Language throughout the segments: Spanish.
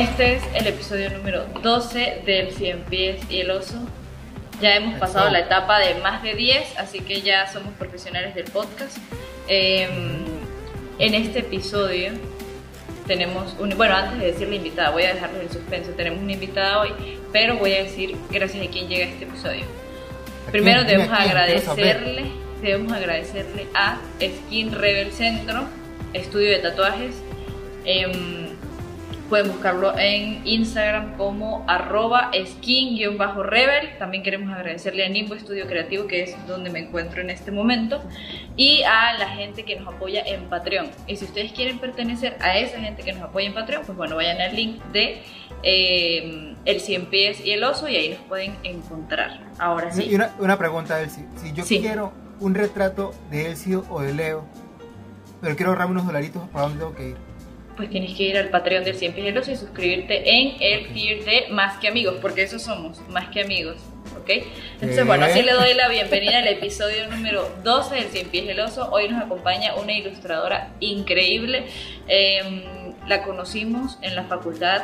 Este es el episodio número 12 del 100 pies y el oso. Ya hemos pasado la etapa de más de 10, así que ya somos profesionales del podcast. Em, en este episodio tenemos un, bueno, antes de decir la invitada, voy a dejarles el suspenso, tenemos una invitada hoy, pero voy a decir gracias a quien llega a este episodio. Primero debemos agradecerle, debemos agradecerle a Skin Rebel Centro, estudio de tatuajes. Em, pueden buscarlo en Instagram como arroba skin-rebel. También queremos agradecerle a Nimbo Estudio Creativo, que es donde me encuentro en este momento, y a la gente que nos apoya en Patreon. Y si ustedes quieren pertenecer a esa gente que nos apoya en Patreon, pues bueno, vayan al link de em, el 100 pies y el oso y ahí nos pueden encontrar. Ahora sí. Y una, una pregunta, Elsie. Si yo quiero un retrato de Elsie o de Leo, pero quiero ahorrarme unos dolaritos, ¿para dónde tengo que ir? Pues tienes que ir al Patreon del 100 Pies y suscribirte en el tier de Más que Amigos, porque eso somos, Más que Amigos. ¿Ok? Entonces, bueno, así le doy la bienvenida al episodio número 12 del 100 Pies el Oso. Hoy nos acompaña una ilustradora increíble. Em, la conocimos en la facultad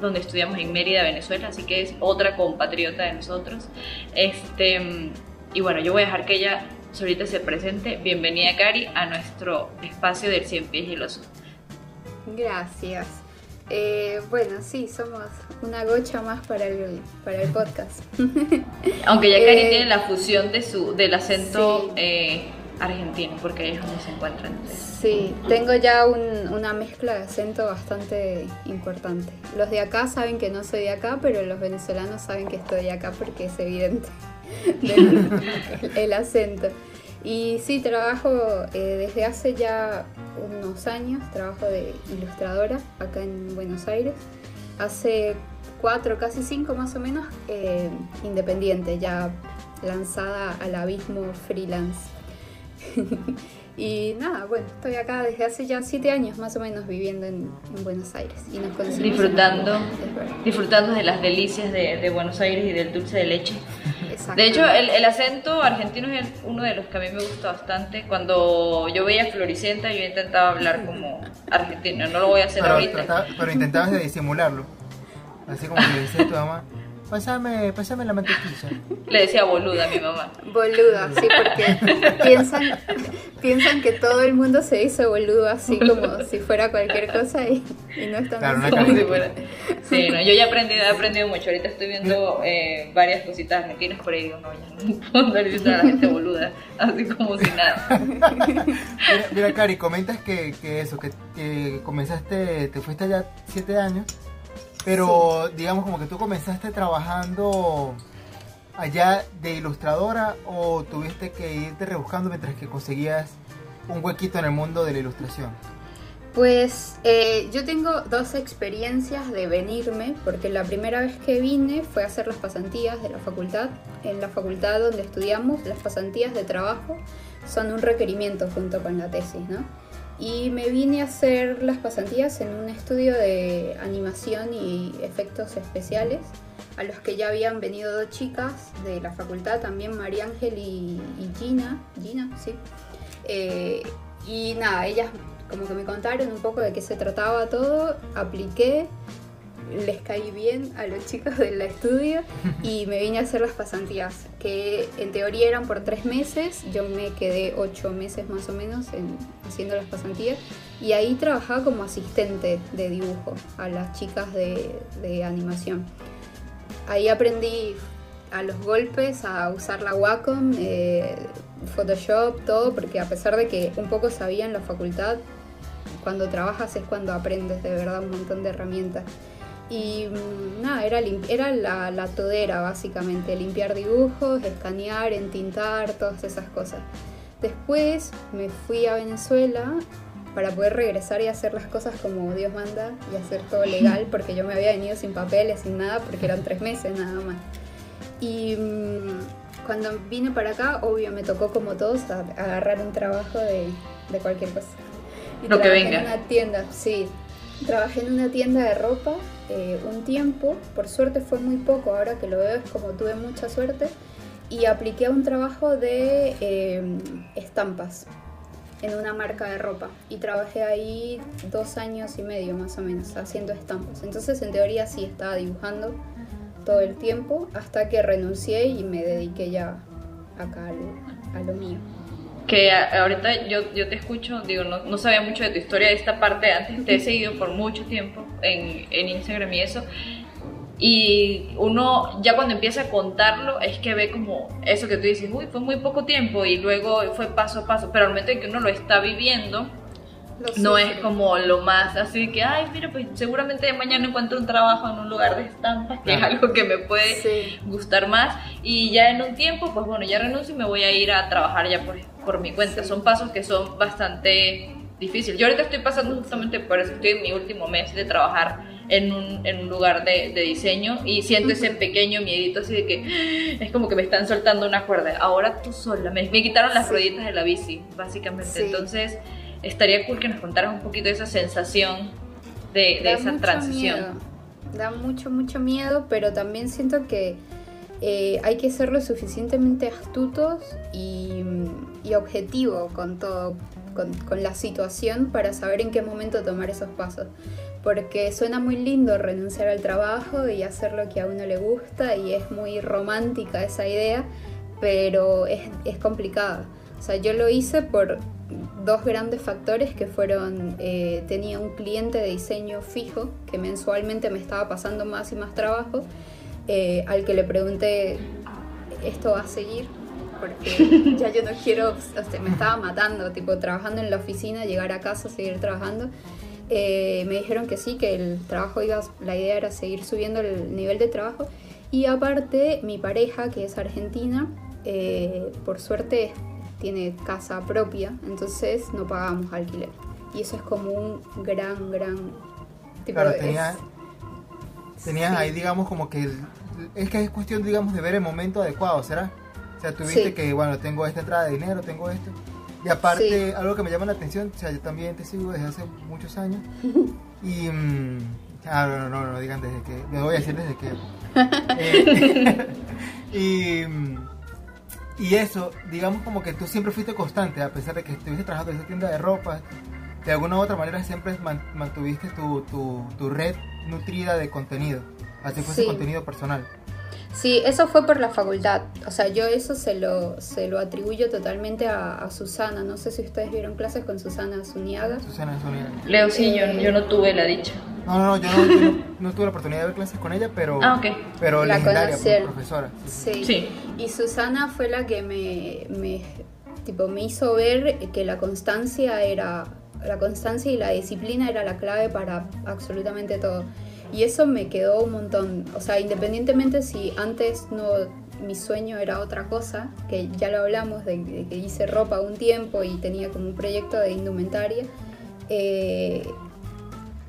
donde estudiamos en Mérida, Venezuela, así que es otra compatriota de nosotros. Este, y bueno, yo voy a dejar que ella ahorita se presente. Bienvenida, Cari, a nuestro espacio del 100 pies y el oso. Gracias. Eh, bueno, sí, somos una gocha más para el, para el podcast. Aunque ya Cari eh, tiene la fusión de su, del acento eh, argentino, porque ahí es donde se encuentran. Sí, tengo ya una mezcla de acento bastante importante. Los de acá saben que no soy de acá, pero los venezolanos saben que estoy de acá porque es evidente el, acento. Y sí, trabajo eh, desde hace ya unos años, trabajo de ilustradora acá en Buenos Aires. Hace cuatro, casi cinco más o menos, eh, independiente, ya lanzada al abismo freelance. Y nada, bueno, estoy acá desde hace ya siete años más o menos viviendo en, Buenos Aires y nos disfrutando, disfrutando de las delicias de, Buenos Aires y del dulce de leche. De hecho, el, acento argentino es uno de los que a mí me gusta bastante. Cuando yo veía Floricienta, yo intentaba hablar como argentino, no lo voy a hacer ahorita. pero intentabas de disimularlo, así como le decía tu mamá. Pásame, pásame la mantequilla. Le decía boluda a mi mamá. Boluda, sí, porque piensan, piensan que todo el mundo se dice boludo así como si fuera cualquier cosa y, no es tan claro, Sí, no, yo ya he aprendido, he aprendido mucho. Ahorita estoy viendo eh, varias cositas argentinas por ahí digo, no, ya no puedo decir a la gente boluda, así como si nada. Mira, Cari, comentas que, que eso, que, que comenzaste, te fuiste allá siete años pero digamos como que tú comenzaste trabajando allá de ilustradora o tuviste que irte rebuscando mientras que conseguías un huequito en el mundo de la ilustración. Pues eh, yo tengo dos experiencias de venirme, porque la primera vez que vine fue a hacer las pasantías de la facultad. En la facultad donde estudiamos, las pasantías de trabajo son un requerimiento junto con la tesis, ¿no? Y me vine a hacer las pasantías en un estudio de animación y efectos especiales a los que ya habían venido dos chicas de la facultad, también María Ángel y, Gina, Gina, sí. Eh, y nada, ellas como que me contaron un poco de qué se trataba todo, apliqué, les caí bien a los chicos del estudio y me vine a hacer las pasantías, que en teoría eran por tres meses, yo me quedé ocho meses más o menos en, haciendo las pasantías y ahí trabajaba como asistente de dibujo a las chicas de, animación. Ahí aprendí a los golpes a usar la Wacom, eh, Photoshop, todo, porque a pesar de que un poco sabía en la facultad, cuando trabajas es cuando aprendes de verdad un montón de herramientas. Y mm, nada, era, era la, la, todera básicamente, limpiar dibujos, escanear, entintar, todas esas cosas. Después me fui a Venezuela para poder regresar y hacer las cosas como Dios manda y hacer todo legal, porque yo me había venido sin papeles, sin nada, porque eran tres meses nada más. Y mm, cuando vine para acá, obvio, me tocó como todos agarrar un trabajo de, de cualquier cosa. Y Lo que venga. En una tienda, sí. Trabajé en una tienda de ropa eh, un tiempo, por suerte fue muy poco, ahora que lo veo es como tuve mucha suerte, y apliqué a un trabajo de eh, estampas. en una marca de ropa y trabajé ahí dos años y medio más o menos haciendo estampas. Entonces en teoría sí estaba dibujando todo el tiempo hasta que renuncié y me dediqué ya acá a lo mío que ahorita yo, yo te escucho, digo, no, no, sabía mucho de tu historia de esta parte, antes te he seguido por mucho tiempo en, en, Instagram y eso, y uno ya cuando empieza a contarlo es que ve como eso que tú dices, uy, fue muy poco tiempo y luego fue paso a paso, pero al momento en que uno lo está viviendo, no es como lo más así que, ay, mira, pues seguramente mañana encuentro un trabajo en un lugar de estampas, que es algo que me puede gustar más. Y ya en un tiempo, pues bueno, ya renuncio y me voy a ir a trabajar ya por, por mi cuenta. Son pasos que son bastante difíciles. Yo ahorita estoy pasando justamente por eso, estoy en mi último mes de trabajar en un, en un lugar de, de, diseño y siento ese pequeño miedito así de que es como que me están soltando una cuerda. Ahora tú sola, me, me quitaron las rueditas de la bici, básicamente. Entonces estaría cool que nos contaras un poquito de esa sensación de, de esa transición. Da mucho, mucho miedo, pero también siento que eh, hay que ser lo suficientemente astutos y, y objetivo con todo, con, la situación para saber en qué momento tomar esos pasos. Porque suena muy lindo renunciar al trabajo y hacer lo que a uno le gusta y es muy romántica esa idea, pero es, es complicada. O sea, yo lo hice por dos grandes factores que fueron, eh, tenía un cliente de diseño fijo que mensualmente me estaba pasando más y más trabajo, eh, al que le pregunté, ¿esto va a seguir? Porque ya yo no quiero, o sea, me estaba matando, tipo trabajando en la oficina, llegar a casa, seguir trabajando. Eh, me dijeron que sí, que el trabajo iba, la idea era seguir subiendo el nivel de trabajo. Y aparte, mi pareja, que es argentina, por suerte tiene casa propia, entonces no pagamos alquiler. Y eso es como un gran, gran... Tipo claro, tenías tenía ahí, digamos, como que... es que es cuestión, digamos, de ver el momento adecuado, ¿será? O sea, tuviste que, bueno, tengo esta entrada de dinero, tengo esto. Y aparte, algo que me llama la atención, o sea, yo también te sigo desde hace muchos años. y... Mmm, ah, no, no, no, digan desde que... Me voy a decir desde que... Eh, y... Mm, y eso, digamos como que tú siempre fuiste constante, a pesar de que estuviste trabajando en esa tienda de ropa, de alguna u otra manera siempre mantuviste tu, tu, tu red nutrida de contenido, así fuese contenido personal. Sí, eso fue por la facultad. O sea, yo eso se lo, se lo atribuyo totalmente a, Susana. No sé si ustedes vieron clases con Susana Zuniaga. Susana Zuniaga. Leo, sí, yo, yo no tuve la dicha. No, no, yo no, no, tuve la oportunidad de ver clases con ella, pero, ah, okay. pero la legendaria pues, profesora. Sí. sí. Y Susana fue la que me, me, tipo, me hizo ver que la constancia era la constancia y la disciplina era la clave para absolutamente todo. Y eso me quedó un montón. O sea, independientemente si antes no mi sueño era otra cosa, que ya lo hablamos, de, que hice ropa un tiempo y tenía como un proyecto de indumentaria. Eh,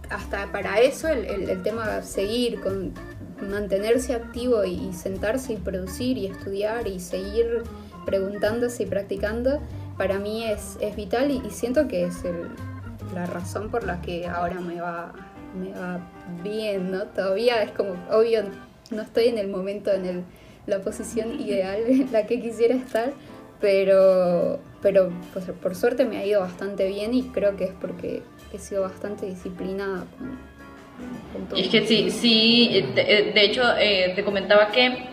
hasta para eso el, el, tema seguir, con, mantenerse activo y, sentarse y producir y estudiar y seguir preguntándose y practicando, para mí es, es vital y, siento que es la razón por la que ahora me va, me va bien, ¿no? Todavía es como, obvio, no estoy en el momento, en el, la posición ideal en la que quisiera estar, pero, pero pues, por suerte me ha ido bastante bien y creo que es porque he sido bastante disciplinada con, todo. Es que sí, sí, de, de hecho eh, te comentaba que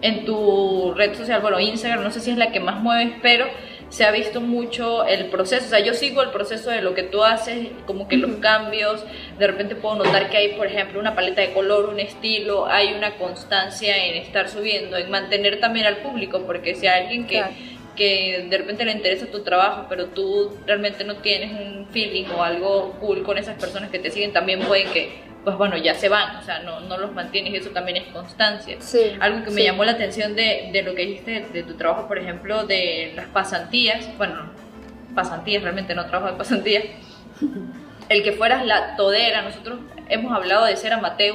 en tu red social, bueno, Instagram, no sé si es la que más mueves, pero se ha visto mucho el proceso, o sea, yo sigo el proceso de lo que tú haces, como que los cambios, de repente puedo notar que hay, por ejemplo, una paleta de color, un estilo, hay una constancia en estar subiendo, en mantener también al público, porque si hay alguien que, que de repente le interesa tu trabajo, pero tú realmente no tienes un feeling o algo cool con esas personas que te siguen, también pueden que pues bueno, ya se van, o sea, no, no los mantienes, eso también es constancia. Algo que me llamó la atención de, de, lo que dijiste de tu trabajo, por ejemplo, de las pasantías, bueno, pasantías, realmente no trabajo de pasantías, el que fueras la todera, nosotros hemos hablado de ser amateur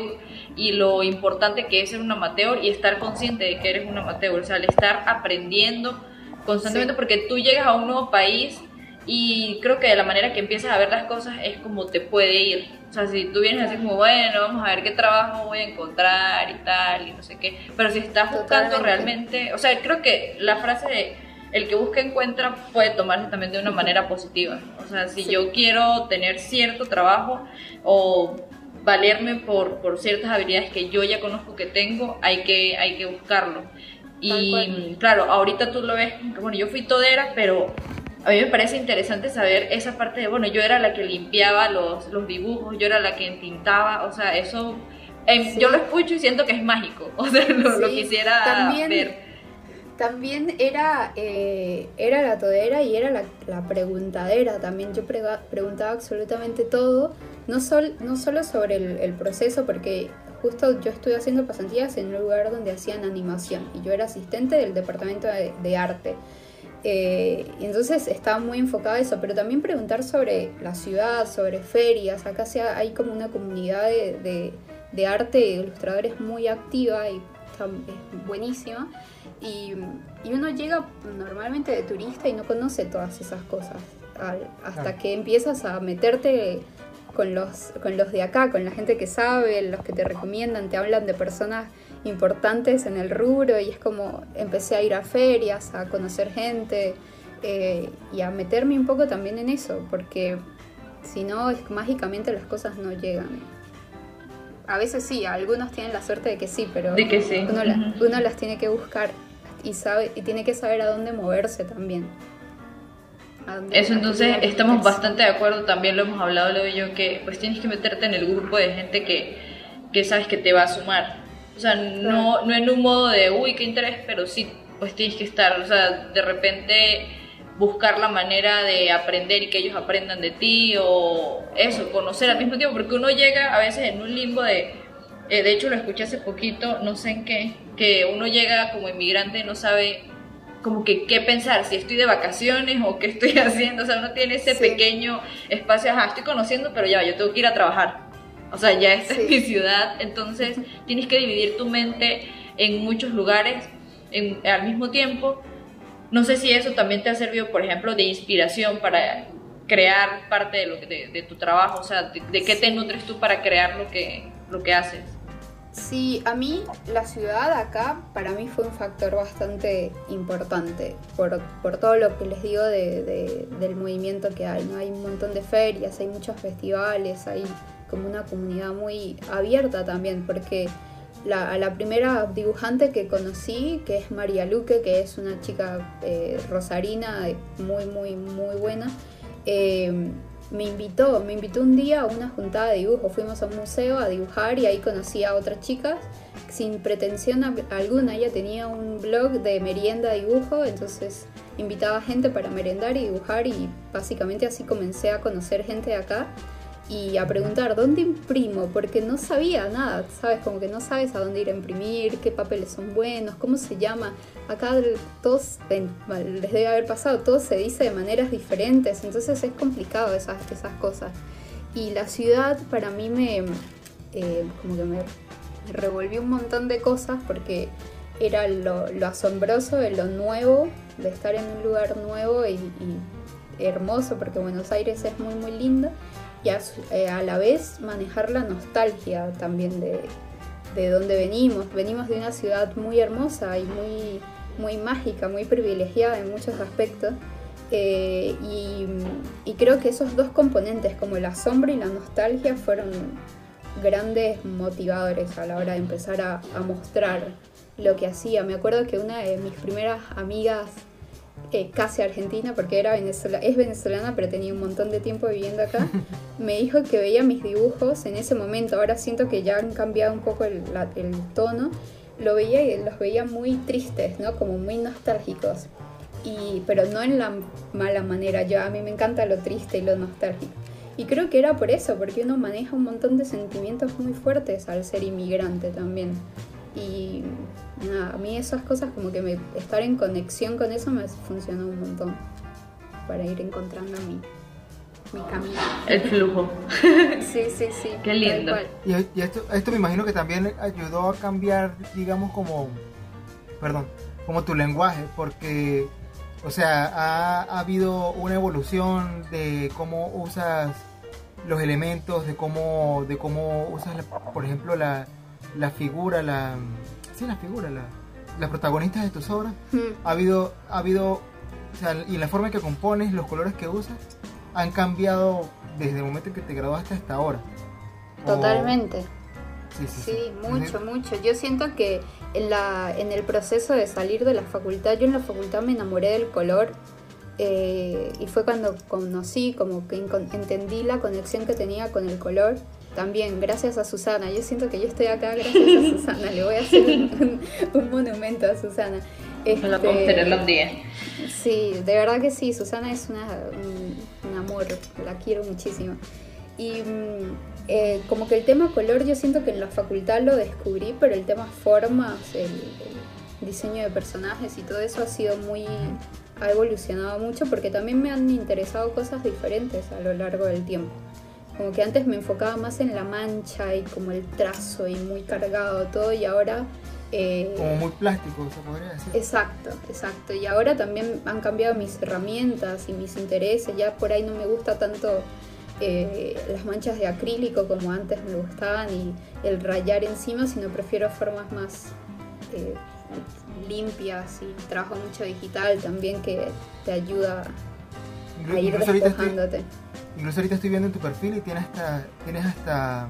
y lo importante que es ser un amateur y estar consciente de que eres un amateur, o sea, el estar aprendiendo constantemente porque tú llegas a un nuevo país y creo que de la manera que empiezas a ver las cosas es como te puede ir. O sea, si tú vienes así como, bueno, vamos a ver qué trabajo voy a encontrar y tal, y no sé qué. Pero si estás buscando realmente, o sea, creo que la frase de el que busca encuentra puede tomarse también de una manera positiva. O sea, si yo quiero tener cierto trabajo o valerme por, por ciertas habilidades que yo ya conozco que tengo, hay que, hay que buscarlo. Y claro, ahorita tú lo ves, bueno, yo fui todera, pero a mí me parece interesante saber esa parte de, bueno, yo era la que limpiaba los, los dibujos, yo era la que entintaba, o sea, eso, em, yo lo escucho y siento que es mágico, o sea, lo, quisiera ver. También era, eh, era la todera y era la, la preguntadera, también yo preguntaba absolutamente todo, no, sol, no solo sobre el, el proceso, porque justo yo estuve haciendo pasantías en un lugar donde hacían animación y yo era asistente del departamento de, arte. Eh, y entonces estaba muy enfocada a eso, pero también preguntar sobre la ciudad, sobre ferias. Acá hay como una comunidad de, de, arte de ilustradores muy activa y es buenísima. Y, y, uno llega normalmente de turista y no conoce todas esas cosas. hasta que empiezas a meterte con los, con los de acá, con la gente que sabe, los que te recomiendan, te hablan de personas importantes en el rubro y es como empecé a ir a ferias, a conocer gente eh, y a meterme un poco también en eso, porque si no, es, mágicamente las cosas no llegan. A veces sí, algunos tienen la suerte de que sí, pero de que sí. uno, uno las tiene que buscar y, sabe, y tiene que saber a dónde moverse también. Eso entonces estamos bastante de acuerdo, también lo hemos hablado Leo y yo, que pues tienes que meterte en el grupo de gente que, que sabes que te va a sumar. O sea, no, no en un modo de, uy, qué interés, pero sí, pues tienes que estar, o sea, de repente buscar la manera de aprender y que ellos aprendan de ti o eso, conocer al mismo tiempo, porque uno llega a veces en un limbo de, eh, de hecho lo escuché hace poquito, no sé en qué, que uno llega como inmigrante y no sabe como que qué pensar, si estoy de vacaciones o qué estoy haciendo, o sea, uno tiene ese pequeño espacio, ajá, estoy conociendo, pero ya, yo tengo que ir a trabajar, o sea, ya esta es mi ciudad, entonces tienes que dividir tu mente en muchos lugares al mismo tiempo. No sé si eso también te ha servido, por ejemplo, de inspiración para crear parte de, lo de, tu trabajo, o sea, de, de, qué te nutres tú para crear lo que, lo que haces. Sí, a mí la ciudad acá para mí fue un factor bastante importante por, todo lo que les digo del movimiento que hay. ¿no? Hay un montón de ferias, hay muchos festivales, hay como una comunidad muy abierta también, porque la, la primera dibujante que conocí, que es María Luque, que es una chica eh, rosarina muy, muy, muy buena, eh, me invitó, me invitó un día a una juntada de dibujo. Fuimos a un museo a dibujar y ahí conocí a otras chicas sin pretensión alguna. Ella tenía un blog de merienda dibujo, entonces invitaba gente para merendar y dibujar y básicamente así comencé a conocer gente de acá y a preguntar dónde imprimo, porque no sabía nada, ¿sabes? Como que no sabes a dónde ir a imprimir, qué papeles son buenos, cómo se llama. Acá todos, les debe haber pasado, todo se dice de maneras diferentes, entonces es complicado esas, esas cosas. Y la ciudad para mí me, eh, como que me, revolvió un montón de cosas porque era lo, asombroso de lo nuevo, de estar en un lugar nuevo y, y hermoso, porque Buenos Aires es muy, muy lindo y eh, a, la vez manejar la nostalgia también de, de donde venimos. Venimos de una ciudad muy hermosa y muy, muy mágica, muy privilegiada en muchos aspectos. Eh, y, creo que esos dos componentes, como el asombro y la nostalgia, fueron grandes motivadores a la hora de empezar a mostrar lo que hacía. Me acuerdo que una de mis primeras amigas casi argentina, porque era Venezuela, es venezolana, pero tenía un montón de tiempo viviendo acá, me dijo que veía mis dibujos en ese momento. Ahora siento que ya han cambiado un poco el, tono. Lo veía y los veía muy tristes, ¿no? Como muy nostálgicos. Y, pero no en la mala manera. Yo, a mí me encanta lo triste y lo nostálgico. Y creo que era por eso, porque uno maneja un montón de sentimientos muy fuertes al ser inmigrante también. Y a mí esas cosas como que me, estar en conexión con eso me funcionó un montón para ir encontrando mi, mi camino. El flujo. sí, sí, sí. Qué lindo. Y, esto, esto me imagino que también ayudó a cambiar, digamos, como, perdón, como tu lenguaje, porque, o sea, ha, ha habido una evolución de cómo usas los elementos, de cómo, de cómo usas, por ejemplo, la, la figura, la sí, la figura, la, las protagonistas de tus obras, ha habido, ha habido o sea, y la forma en que compones, los colores que usas, han cambiado desde el momento en que te graduaste hasta ahora. O- Totalmente. Sí, sí, Sí, mucho, mucho. Yo siento que en, la, en el proceso de salir de la facultad, yo en la facultad me enamoré del color eh, y fue cuando conocí, como que entendí la conexión que tenía con el color. También gracias a Susana, yo siento que yo estoy acá gracias a Susana, le voy a hacer un, un monumento a Susana. Este, podamos tenerla un día. Sí, de verdad que sí, Susana es una, un, un amor, la quiero muchísimo. Y mm, eh, como que el tema color yo siento que en la facultad lo descubrí, pero el tema formas, el, el diseño de personajes y todo eso ha sido muy, ha evolucionado mucho porque también me han interesado cosas diferentes a lo largo del tiempo. Como que antes me enfocaba más en la mancha y como el trazo y muy cargado todo y ahora... eh, Como muy plástico, se podría decir. Exacto, exacto. Y ahora también han cambiado mis herramientas y mis intereses. Ya por ahí no me gusta tanto eh, las manchas de acrílico como antes me gustaban y el rayar encima, sino prefiero formas más eh, limpias y trabajo mucho digital también que te ayuda a ir estoy, despojándote. Incluso ahorita estoy viendo en tu perfil y tienes hasta, tienes hasta,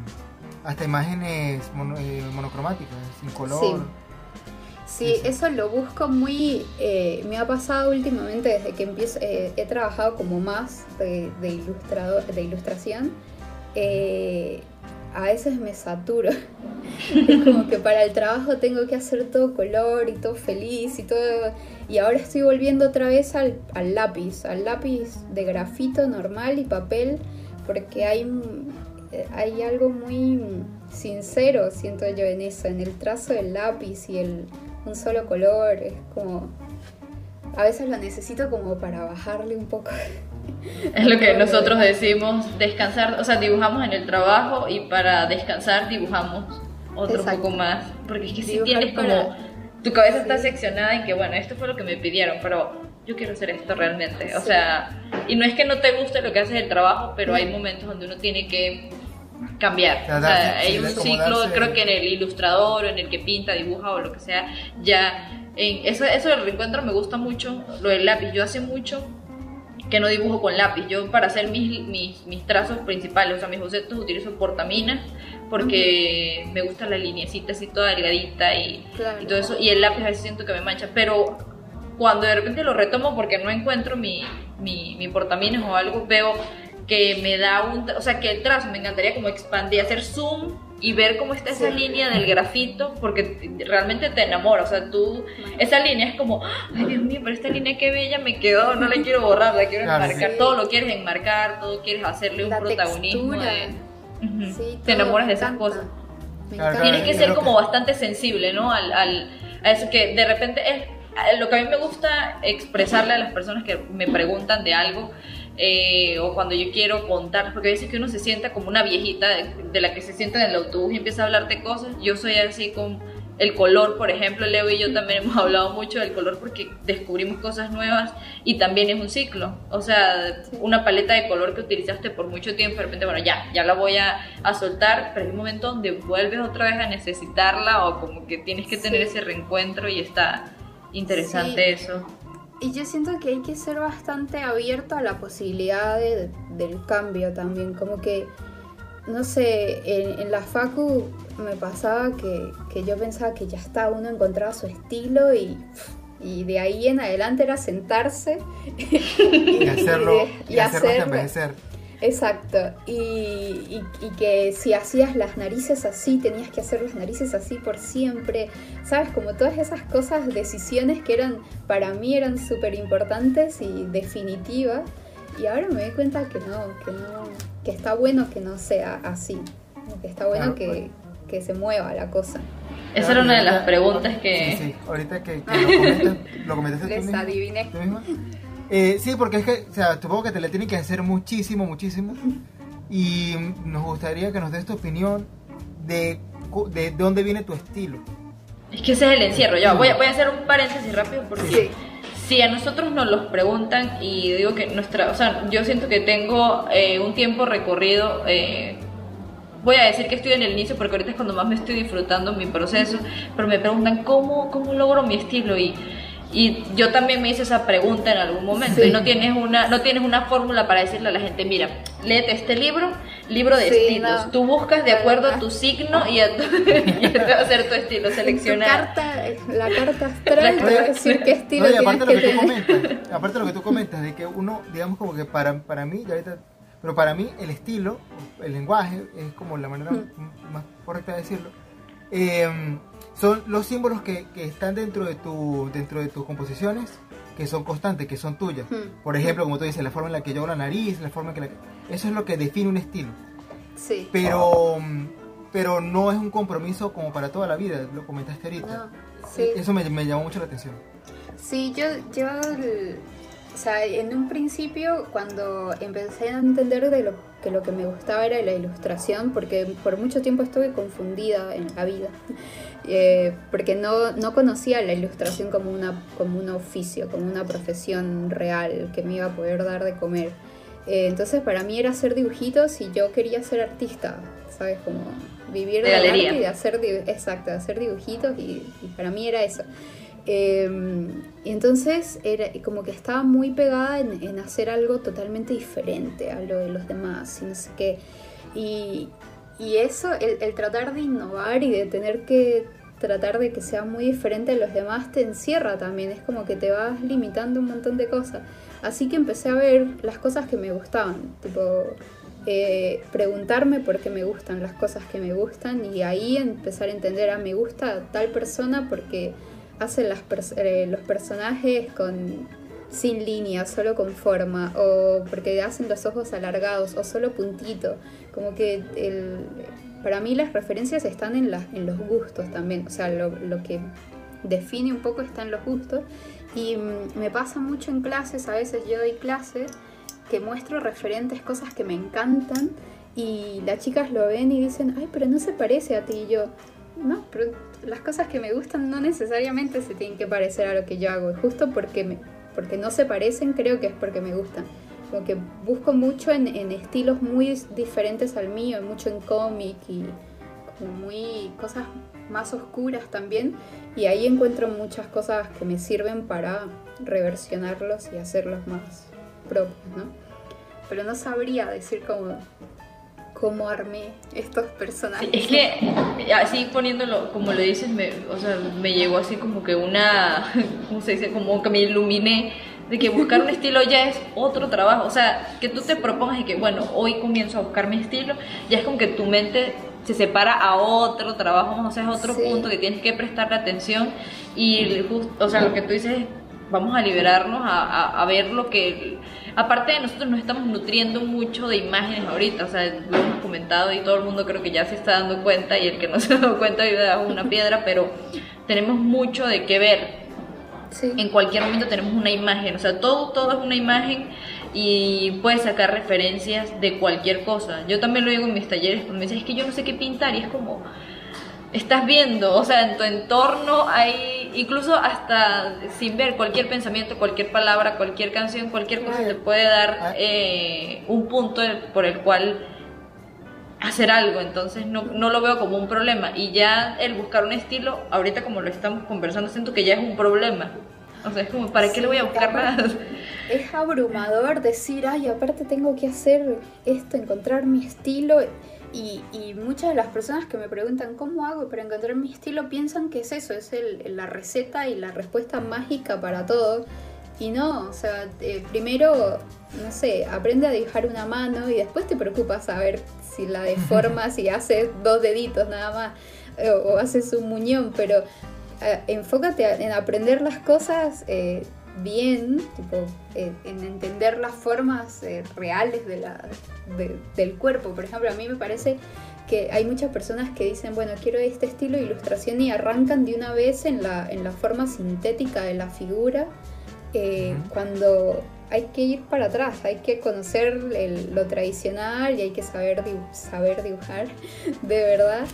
hasta imágenes mono- eh, monocromáticas, sin color. Sí. Eso lo busco muy... eh, me ha pasado últimamente desde que empiezo... eh, he trabajado como más de, de ilustrador, de ilustración. eh, a veces me saturo. es como que para el trabajo tengo que hacer todo color y todo feliz y todo... Y ahora estoy volviendo otra vez al, al lápiz, al lápiz de grafito normal y papel, porque hay, eh, hay algo muy sincero, siento yo, en eso, en el trazo del lápiz y el, un solo color. Es como. A veces lo necesito como para bajarle un poco. Es lo que nosotros decimos, descansar, o sea, dibujamos en el trabajo y para descansar dibujamos otro Exacto. poco más, porque es que si tienes como, para- tu cabeza está seccionada en que, bueno, esto fue lo que me pidieron, pero yo quiero hacer esto realmente, o Sí. sea, y no es que no te guste lo que haces del trabajo, pero hay momentos donde uno tiene que cambiar, o sea, hay sí, un ciclo, creo que en el ilustrador o en el que pinta, dibuja o lo que sea, ya, en eso, eso del reencuentro me gusta mucho, lo del lápiz, yo hace mucho que no dibujo con lápiz. Yo para hacer mis, mis, mis trazos principales, o sea, mis bocetos utilizo portaminas porque me gusta la linecita así toda delgadita y, Claro. y todo eso. Y el lápiz a veces siento que me mancha, pero cuando de repente lo retomo porque no encuentro mi, mi, mi portaminas o algo, veo que me da un... O sea, que el trazo me encantaría como expandir, hacer zoom y ver cómo está esa Sí. línea del grafito porque realmente te enamora. O sea, tú... Esa línea es como, ay Dios mío, pero esta línea qué bella me quedó, no la quiero borrar, la quiero Claro, enmarcar. sí. Todo lo quieres enmarcar, todo quieres hacerle un La protagonismo. de- Ujú. Sí, te enamoras de esas encanta. cosas. Me Claro, encanta. Tienes que ser como que- bastante sensible, ¿no? Al, al- a eso que de repente es lo que a mí me gusta expresarle a las personas que me preguntan de algo eh, o cuando yo quiero contar, porque a veces que uno se sienta como una viejita de, de la que se sienta en el autobús y empieza a hablarte cosas. Yo soy así con el color, por ejemplo, Leo y yo también hemos hablado mucho del color porque descubrimos cosas nuevas y también es un ciclo. O sea, una paleta de color que utilizaste por mucho tiempo, de repente, bueno, ya, ya la voy a, a soltar, pero hay un momento donde vuelves otra vez a necesitarla o como que tienes que tener Sí. ese reencuentro y está interesante Sí. eso. Y yo siento que hay que ser bastante abierto a la posibilidad de- del cambio también, como que, no sé, en, en la facu me pasaba que, que yo pensaba que ya está, uno encontraba su estilo y, y de ahí en adelante era sentarse Y hacerlo, y y hacerlo hacerlo. Exacto, y, y- y que si hacías las narices así, tenías que hacer las narices así por siempre, ¿sabes? Como todas esas cosas, decisiones que eran, para mí eran súper importantes y definitivas, y ahora me doy cuenta que no, que no, que está bueno que no sea así, que está bueno Claro, que, que se mueva la cosa. Esa era una de las preguntas que... Sí, sí, ahorita que, que lo comentas, lo comentaste tú Les misma. adiviné. ¿Tú misma? Eh, sí, porque es que, o sea, supongo que te la tienen que hacer muchísimo, muchísimo. Y nos gustaría que nos des tu opinión de, de dónde viene tu estilo. Es que ese es el encierro. Ya, voy a, voy a hacer un paréntesis rápido porque Sí. si a nosotros nos los preguntan y digo que nuestra, o sea, yo siento que tengo eh, un tiempo recorrido. eh, voy a decir que estoy en el inicio porque ahorita es cuando más me estoy disfrutando mi proceso, pero me preguntan cómo, cómo logro mi estilo y, Y yo también me hice esa pregunta en algún momento Sí. y no tienes una no tienes una fórmula para decirle a la gente, mira, léete este libro, libro de Sí, estilos. no. Tú buscas de acuerdo a tu signo y a tu, y va a ser tu estilo carta, la carta astral te va a decir qué estilo No, y tienes aparte que lo que tú tener. comentas, aparte lo que tú comentas de que uno, digamos como que para, para mí, ya ahorita, pero para mí el estilo, el lenguaje, es como la manera Mm. más correcta de decirlo, eh, son los símbolos que, que están dentro de tu, dentro de tus composiciones, que son constantes, que son tuyas. Mm. Por ejemplo, como tú dices, la forma en la que yo hago la nariz, la forma en que la, eso es lo que define un estilo. Sí. Pero, pero no es un compromiso como para toda la vida, lo comentaste ahorita. No, sí. Eso me, me llamó mucho la atención. Sí, yo, yo, o sea, en un principio cuando empecé a entender de lo que lo que me gustaba era la ilustración, porque por mucho tiempo estuve confundida en la vida, eh, porque no, no conocía la ilustración como, una, como un oficio, como una profesión real que me iba a poder dar de comer. Eh, entonces para mí era hacer dibujitos y yo quería ser artista, ¿sabes? Como vivir De galería. arte y de hacer, dibu- exacto, de hacer dibujitos y, y para mí era eso. Eh, y entonces era como que estaba muy pegada en, en hacer algo totalmente diferente a lo de los demás y no sé qué. Y, y eso, el, el tratar de innovar y de tener que tratar de que sea muy diferente a los demás te encierra también, es como que te vas limitando un montón de cosas. Así que empecé a ver las cosas que me gustaban, tipo eh, preguntarme por qué me gustan las cosas que me gustan y ahí empezar a entender, ah, me gusta tal persona porque hace las pers- eh, los personajes con sin línea, solo con forma, o porque hacen los ojos alargados, o solo puntito. Como que el, para mí las referencias están en, las en los gustos también, o sea, lo, lo que define un poco está en los gustos. Y mm, me pasa mucho en clases, a veces yo doy clases que muestro referentes, cosas que me encantan, y las chicas lo ven y dicen, ay, pero no se parece a ti, y yo, no, pero las cosas que me gustan no necesariamente se tienen que parecer a lo que yo hago, justo porque, me, porque no se parecen creo que es porque me gustan. Como que busco mucho en, estilos muy diferentes al mío, mucho en cómic y como muy cosas más oscuras también y ahí encuentro muchas cosas que me sirven para reversionarlos y hacerlos más propios, ¿no? Pero no sabría decir cómo, cómo armé estos personajes. Es que así poniéndolo, como lo dices, me, o sea, me llegó así como que una, ¿cómo se dice? Como que me iluminé de que buscar un estilo ya es otro trabajo. O sea, que tú te propongas y que, bueno, hoy comienzo a buscar mi estilo, ya es como que tu mente se separa a otro trabajo, o sea, es otro Sí. punto que tienes que prestarle atención y, o sea, lo que tú dices es, vamos a liberarnos a, a- a ver lo que... Aparte de nosotros nos estamos nutriendo mucho de imágenes ahorita, o sea, lo hemos comentado y todo el mundo creo que ya se está dando cuenta y el que no se ha dado cuenta vive debajo de una piedra, pero tenemos mucho de qué ver Sí. en cualquier momento tenemos una imagen, o sea, todo, todo es una imagen y puedes sacar referencias de cualquier cosa. Yo también lo digo en mis talleres, cuando me dicen, es que yo no sé qué pintar, y es como, estás viendo, o sea, en tu entorno hay, incluso hasta sin ver cualquier pensamiento, cualquier palabra, cualquier canción, cualquier cosa te puede dar Ay. eh, un punto por el cual hacer algo, entonces no, no lo veo como un problema. Y ya el buscar un estilo, ahorita como lo estamos conversando, siento que ya es un problema. O sea, es como, ¿para qué le voy a buscar más? Es abrumador decir, ay, aparte tengo que hacer esto, encontrar mi estilo. Y, muchas de las personas que me preguntan cómo hago para encontrar mi estilo piensan que es eso, es el- la receta y la respuesta mágica para todo. Y no, o sea, eh, primero, no sé, aprende a dibujar una mano y después te preocupas a ver si la deformas y haces dos deditos nada más eh, o haces un muñón, pero eh, enfócate en aprender las cosas eh, bien, tipo, eh, en entender las formas eh, reales de la, de- del cuerpo. Por ejemplo, a mí me parece que hay muchas personas que dicen, bueno, quiero este estilo de ilustración y arrancan de una vez en la, en la forma sintética de la figura, eh, cuando hay que ir para atrás, hay que conocer el- lo tradicional y hay que saber, dibu- saber dibujar de verdad,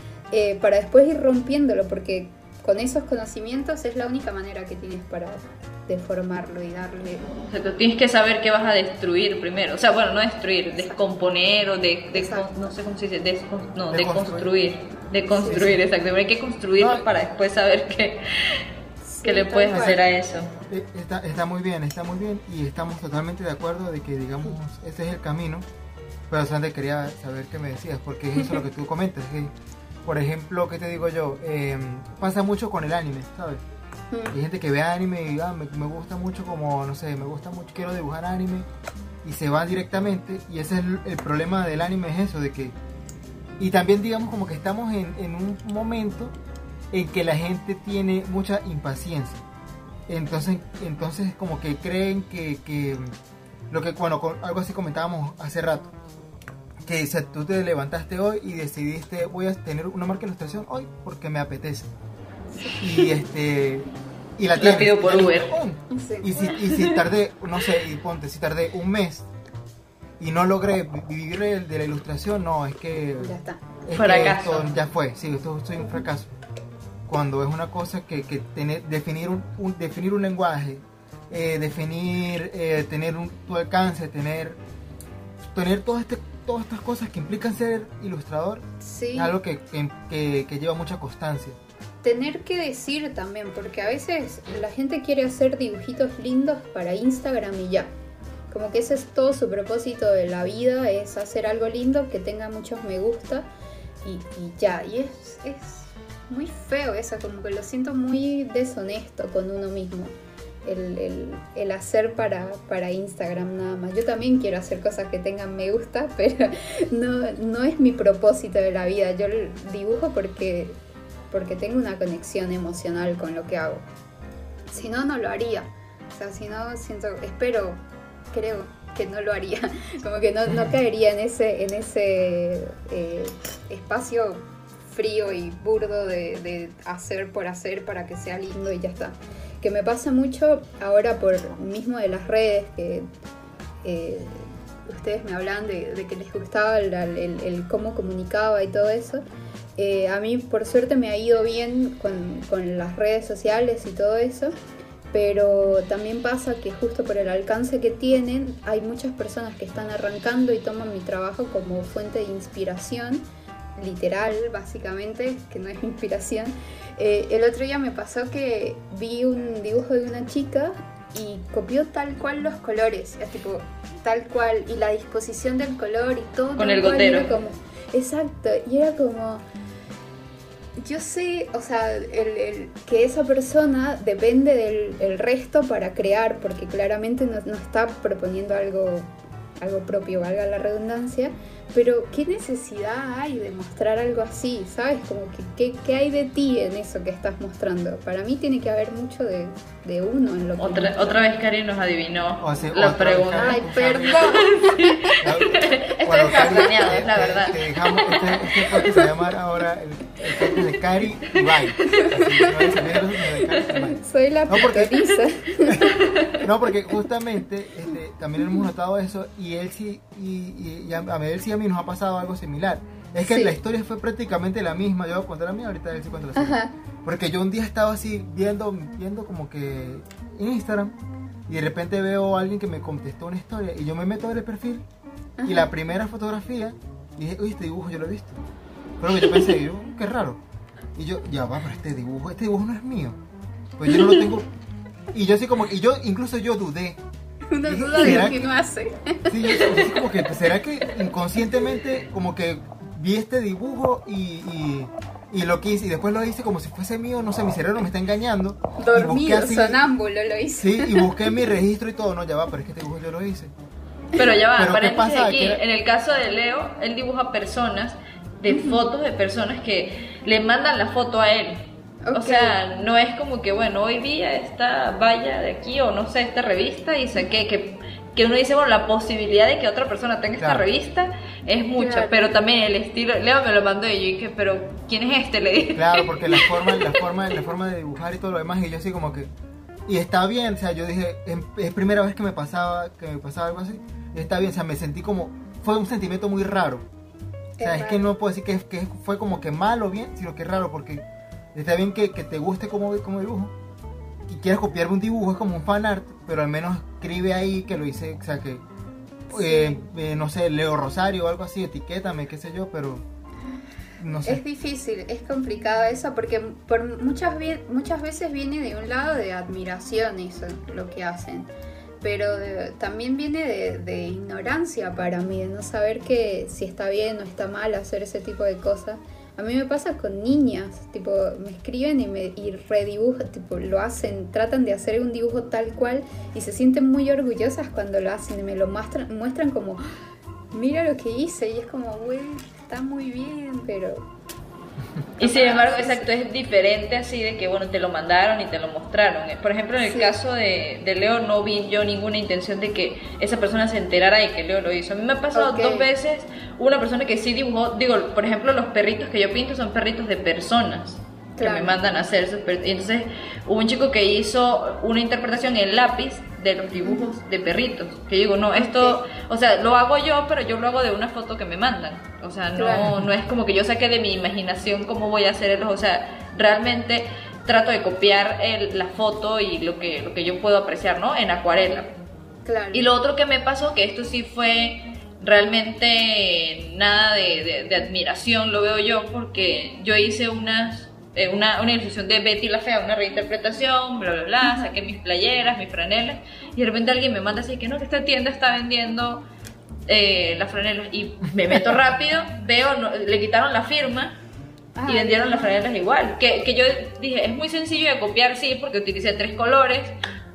para después ir rompiéndolo, porque con esos conocimientos es la única manera que tienes para deformarlo y darle... O sea, tú tienes que saber qué vas a destruir primero. O sea, bueno, no destruir, descomponer o de, de- no sé cómo se dice, descon- no, Deconstruir. deconstruir. Deconstruir, Sí, sí. exacto. Hay que construirlo No. para después saber qué. que le puedes cual. hacer a eso. Eh, Está, está muy bien, está muy bien y estamos totalmente de acuerdo de que digamos ese es el camino, pero solamente quería saber qué me decías, porque es eso lo que tú comentas, que por ejemplo, ¿qué te digo yo? Eh, pasa mucho con el anime, ¿sabes? Hay gente que ve anime y ah, me, gusta mucho como, no sé, me gusta mucho, quiero dibujar anime y se van directamente y ese es el, problema del anime es eso, de que... Y también digamos como que estamos en, en un momento en que la gente tiene mucha impaciencia. Entonces, entonces como que creen que, que lo que, algo así comentábamos hace rato, que tú te levantaste hoy y decidiste voy a tener una marca de ilustración hoy porque me apetece. Y este y la tienes, pido por y- Uber. Y si, y si tardé, no sé, y ponte, si tardé un mes y no logré vi- vivir el- de la ilustración, no, es que, Ya está. es que Fracaso. esto ya fue, sí, esto soy un fracaso. Cuando es una cosa que, que tener, definir, un, un- definir un lenguaje, eh, definir, eh, tener un, tu alcance, tener, tener todo este, todas estas cosas que implican ser ilustrador, Sí. es algo que, que, que- que lleva mucha constancia. Tener que decir también, porque a veces la gente quiere hacer dibujitos lindos para Instagram y ya. Como que ese es todo su propósito de la vida, es hacer algo lindo que tenga muchos me gusta y, ya. Y es, es muy feo eso, como que lo siento muy deshonesto con uno mismo. El, el- el hacer para, para Instagram nada más. Yo también quiero hacer cosas que tengan me gusta, pero no, no es mi propósito de la vida. Yo dibujo porque porque tengo una conexión emocional con lo que hago. Si no, no lo haría. O sea, si no, siento, espero, creo que no lo haría. Como que no, no caería en ese, en ese eh, espacio frío y burdo de, de hacer por hacer para que sea lindo y ya está. Que me pasa mucho ahora por mismo de las redes, que eh, ustedes me hablan de, de que les gustaba el, el- el cómo comunicaba y todo eso. Eh, a mí por suerte me ha ido bien con, con las redes sociales y todo eso, pero también pasa que justo por el alcance que tienen, hay muchas personas que están arrancando y toman mi trabajo como fuente de inspiración, literal básicamente, que no es inspiración. Eh, el otro día me pasó que vi un dibujo de una chica y copió tal cual los colores, es tipo tal cual, y la disposición del color y todo. Con el gotero. como- exacto, y era como, yo sé, o sea, el, el- que esa persona depende del el resto para crear, porque claramente no, no está proponiendo algo, algo propio, valga la redundancia, pero ¿qué necesidad hay de mostrar algo así? ¿Sabes? Como que ¿qué, qué hay de ti en eso que estás mostrando? Para mí tiene que haber mucho de, de uno en lo que Otra, muestra. otra vez Cari nos adivinó O sea, la pregunta. Karen. Ay, perdón. Esto Bueno, es es la te- verdad. te dejamos, este, este podcast se va a llamar ahora el, el de Cari. Soy la No, porque- pitoriza. No, porque justamente este, también hemos notado eso y él sí, y, y- y a, a él sí a mí nos ha pasado algo similar. Es que Sí. la historia fue prácticamente la misma. Yo voy a contar la mía, ahorita él sí cuenta la. Ajá. Porque yo un día estaba así viendo, viendo como que Instagram y de repente veo a alguien que me contestó una historia y yo me meto a ver el perfil y la primera fotografía dije, uy, este dibujo yo lo he visto. Pero yo pensé, yo, qué raro. Y yo, ya va, pero este dibujo, este dibujo no es mío. Pues yo no lo tengo. Y yo así como, y yo, incluso yo dudé. Una duda de ¿será lo que que- no hace. Sí, yo, como que, pues, ¿será que inconscientemente como que vi este dibujo y, y, y lo quise y después lo hice como si fuese mío? No sé, mi cerebro me está engañando. Dormido, así- sonámbulo lo hice. Sí, y busqué mi registro y todo. No, ya va, pero es que este dibujo yo lo hice. Pero ya va, Pero ¿qué paréntesis pasa? aquí. Era- En el caso de Leo, él dibuja personas de fotos de personas que le mandan la foto a él. O sea, no es como que, bueno, hoy vi a esta valla de aquí o no sé, esta revista y saqué que, que uno dice, bueno, la posibilidad de que otra persona tenga esta revista es mucha, Claro. pero también el estilo, Leo me lo mandó y yo dije, pero ¿quién es este? Le dije. Claro, porque la forma, la forma, la forma de dibujar y todo lo demás, y yo así como que. Y está bien, o sea, yo dije, em- es primera vez que me pasaba, que me pasaba algo así. Y está bien, o sea, me sentí como. Fue un sentimiento muy raro. O sea, Es es, que no puedo decir que, que fue como que mal o bien, sino que es raro, porque está bien que, que te guste como, como dibujo. Y quieres copiarme un dibujo, es como un fan art, pero al menos escribe ahí que lo hice, o sea, que. eh, eh, no sé, Leo Rosario o algo así, etiquétame, qué sé yo, pero. no sé. Es difícil, es complicado eso porque por muchas, muchas veces viene de un lado de admiración eso, lo que hacen. Pero de- también viene de, de ignorancia para mí, de no saber que si está bien o está mal hacer ese tipo de cosas. A mí me pasa con niñas, tipo, me escriben y me y redibujan, tipo, lo hacen, tratan de hacer un dibujo tal cual y se sienten muy orgullosas cuando lo hacen y me lo muestran, muestran como, mira lo que hice y es como, güey, está muy bien, pero Y sin embargo, exacto, es diferente así de que, bueno, te lo mandaron y te lo mostraron. Por ejemplo, en el Sí. caso de, de Leo, no vi yo ninguna intención de que esa persona se enterara de que Leo lo hizo. A mí me ha pasado Ok. dos veces una persona que sí dibujó, digo, por ejemplo, los perritos que yo pinto son perritos de personas que Claro. me mandan a hacer esos perritos. Entonces hubo un chico que hizo una interpretación en lápiz de los dibujos de perritos. Que digo, no, esto, o sea, lo hago yo, pero yo lo hago de una foto que me mandan. O sea, no, Claro. no es como que yo saque de mi imaginación cómo voy a hacer el, o sea, realmente trato de copiar el- la foto y lo que, lo que yo puedo apreciar, ¿no? En acuarela. claro. Y lo otro que me pasó, que esto sí fue realmente nada de, de- de admiración, lo veo yo, porque yo hice unas, eh, una, una ilustración de Betty la Fea, una reinterpretación, bla, bla, bla, saqué mis playeras, mis franelas, y de repente alguien me manda así que no, que esta tienda está vendiendo eh, las franelas, y me meto rápido, veo, no- le quitaron la firma, y vendieron las franelas igual. Que, que yo dije, es muy sencillo de copiar, sí, porque utilicé tres colores,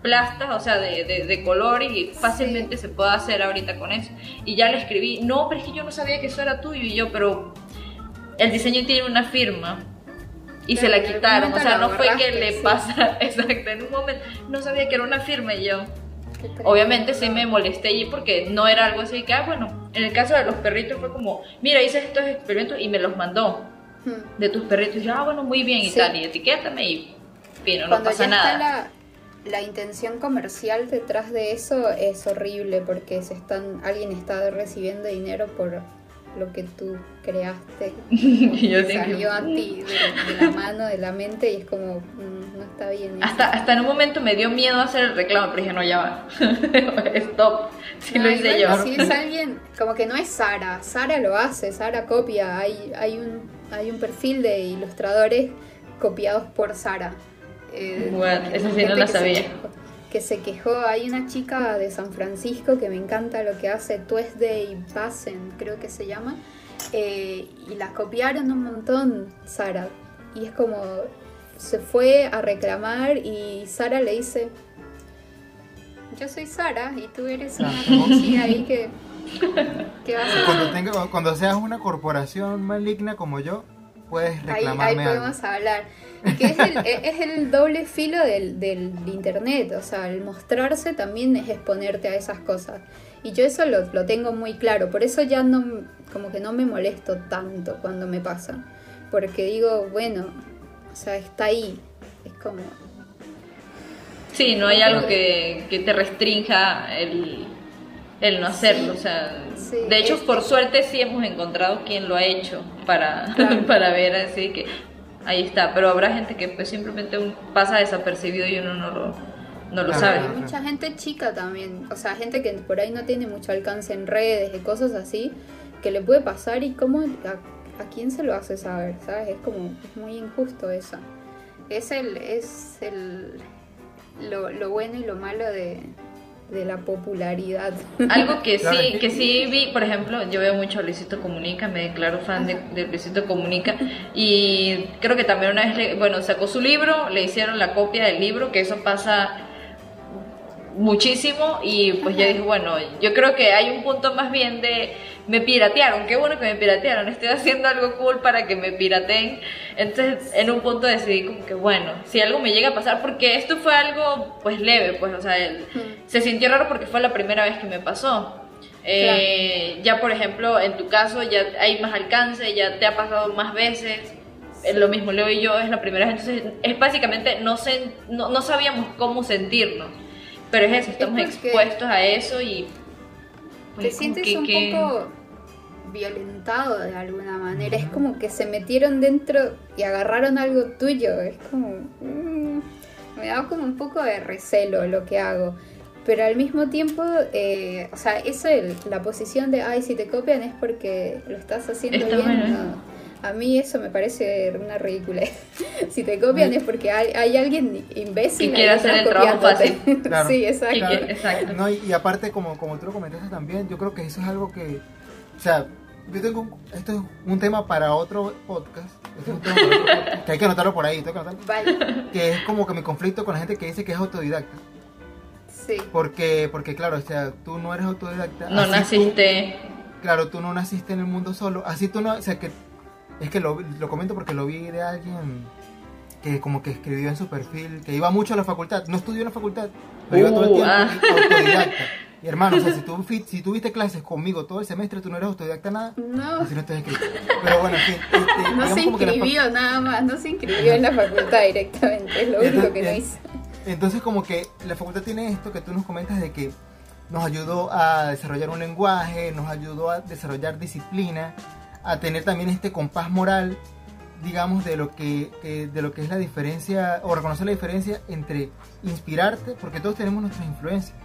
plastas, o sea, de, de, de colores y fácilmente se puede hacer ahorita con eso. Y ya le escribí, no, pero es que yo no sabía que eso era tuyo y yo, pero el diseño tiene una firma. Y se Claro, la quitaron, o sea, no fue que le sí. pasa, exacto, en un momento no sabía que era una firma y yo. Obviamente sí me molesté allí porque no era algo así que, ah, bueno, en el caso de los perritos fue como, mira, hice estos experimentos y me los mandó Hmm. de tus perritos. Y yo, ah, bueno, muy bien y Sí. tal, y etiquétame y fino, no Cuando pasa ya nada. está la, la intención comercial detrás de eso es horrible porque se están alguien está recibiendo dinero por lo que tú creaste y yo salió a ti de, de la mano de la mente y es como mm, no está bien hasta, hasta en un momento me dio miedo hacer el reclamo, pero dije, no, ya va. Stop. Si lo No, hice yo. Si es alguien, como que no es Sara, Sara lo hace, Sara copia, hay, hay, un, hay un perfil de ilustradores copiados por Sara. Eh, Bueno, eso sí no la que se sabía. quejó- que se quejó, hay una chica de San Francisco que me encanta lo que hace, Tuesday Bassen, creo que se llama, eh, y la copiaron un montón, Sara, y es como, se fue a reclamar y Sara le dice, yo soy Sara y tú eres una Ah. chica ahí que, que vas a... Cuando, tenga, cuando seas una corporación maligna como yo, puedes Ahí, ahí reclamarme algo. podemos hablar. Que es el, e, es el doble filo del, del internet, o sea, el mostrarse también es exponerte a esas cosas. Y yo eso lo, lo tengo muy claro, por eso ya no, como que no me molesto tanto cuando me pasa. Porque digo, bueno, o sea, está ahí. Es como, Sí, no hay algo que, que te restrinja el, el no hacerlo. Sí, o sea, sí, de hecho, es- por suerte sí hemos encontrado quien lo ha hecho para, Claro. para ver así que ahí está. Pero habrá gente que pues simplemente un- pasa desapercibido y uno no lo, no lo sabe. Hay mucha gente chica también, o sea, gente que por ahí no tiene mucho alcance en redes y cosas así, que le puede pasar y cómo, a, a quién se lo hace saber, ¿sabes? Es como, es muy injusto eso. Es el, es el, lo, lo bueno y lo malo de, de la popularidad. Algo que sí, que- sí vi, por ejemplo, yo veo mucho a Luisito Comunica, me declaro fan de, de Luisito Comunica y creo que también una vez, le- bueno, sacó su libro, le hicieron la copia del libro, que eso pasa muchísimo y pues yo dije, bueno, yo creo que hay un punto más bien de me piratearon, qué bueno que me piratearon, estoy haciendo algo cool para que me pirateen. Entonces, en un punto decidí como que bueno, si algo me llega a pasar porque esto fue algo pues leve, pues o sea, el- se sintió raro porque fue la primera vez que me pasó. Eh, Ya por ejemplo, en tu caso ya hay más alcance, ya te ha pasado más veces. Eh, Lo mismo Leo y yo es la primera vez, entonces es básicamente no, sen- no, no sabíamos cómo sentirnos, pero es eso, estamos expuestos a eso y Te sientes que- un que- poco violentado de alguna manera. Es como que se metieron dentro y agarraron algo tuyo. Es como. mm, me da como un poco de recelo lo que hago. Pero al mismo tiempo, eh, o sea, eso, la posición de, ay, si te copian es porque lo estás haciendo Está bien. bueno, ¿eh? no. A mí eso me parece una ridícula. si te copian es porque hay, hay alguien imbécil que quiere hacer el trabajo fácil. Claro. sí, exacto. Claro. exacto. No, y, y aparte, como, como tú lo comentaste también, yo creo que eso es algo que, o sea, yo tengo, esto es un tema para otro podcast, esto es un tema para otro podcast, que hay que anotarlo por ahí, tengo que anotarlo, Vale, que es como que mi conflicto con la gente que dice que es autodidacta, sí. porque, porque claro, o sea, tú no eres autodidacta. No así tú- naciste. claro, tú no naciste en el mundo solo, así tú no, o sea, que es que lo, lo comento porque lo vi de alguien que como que escribió en su perfil, que iba mucho a la facultad, no estudió en la facultad, pero iba todo el Uh, tiempo ah. y autodidacta. Y hermano, o sea, si tú, si tuviste clases conmigo todo el semestre, tú no eres autodidacta nada, No, así no estás escrito. Pero bueno, en fin, este, no se inscribió nada más, no se inscribió en la facultad directamente, es lo único que no hizo. Entonces como que la facultad tiene esto que tú nos comentas de que nos ayudó a desarrollar un lenguaje, nos ayudó a desarrollar disciplina, a tener también este compás moral, digamos, de lo que, de lo que es la diferencia, o reconocer la diferencia entre inspirarte, porque todos tenemos nuestras influencias.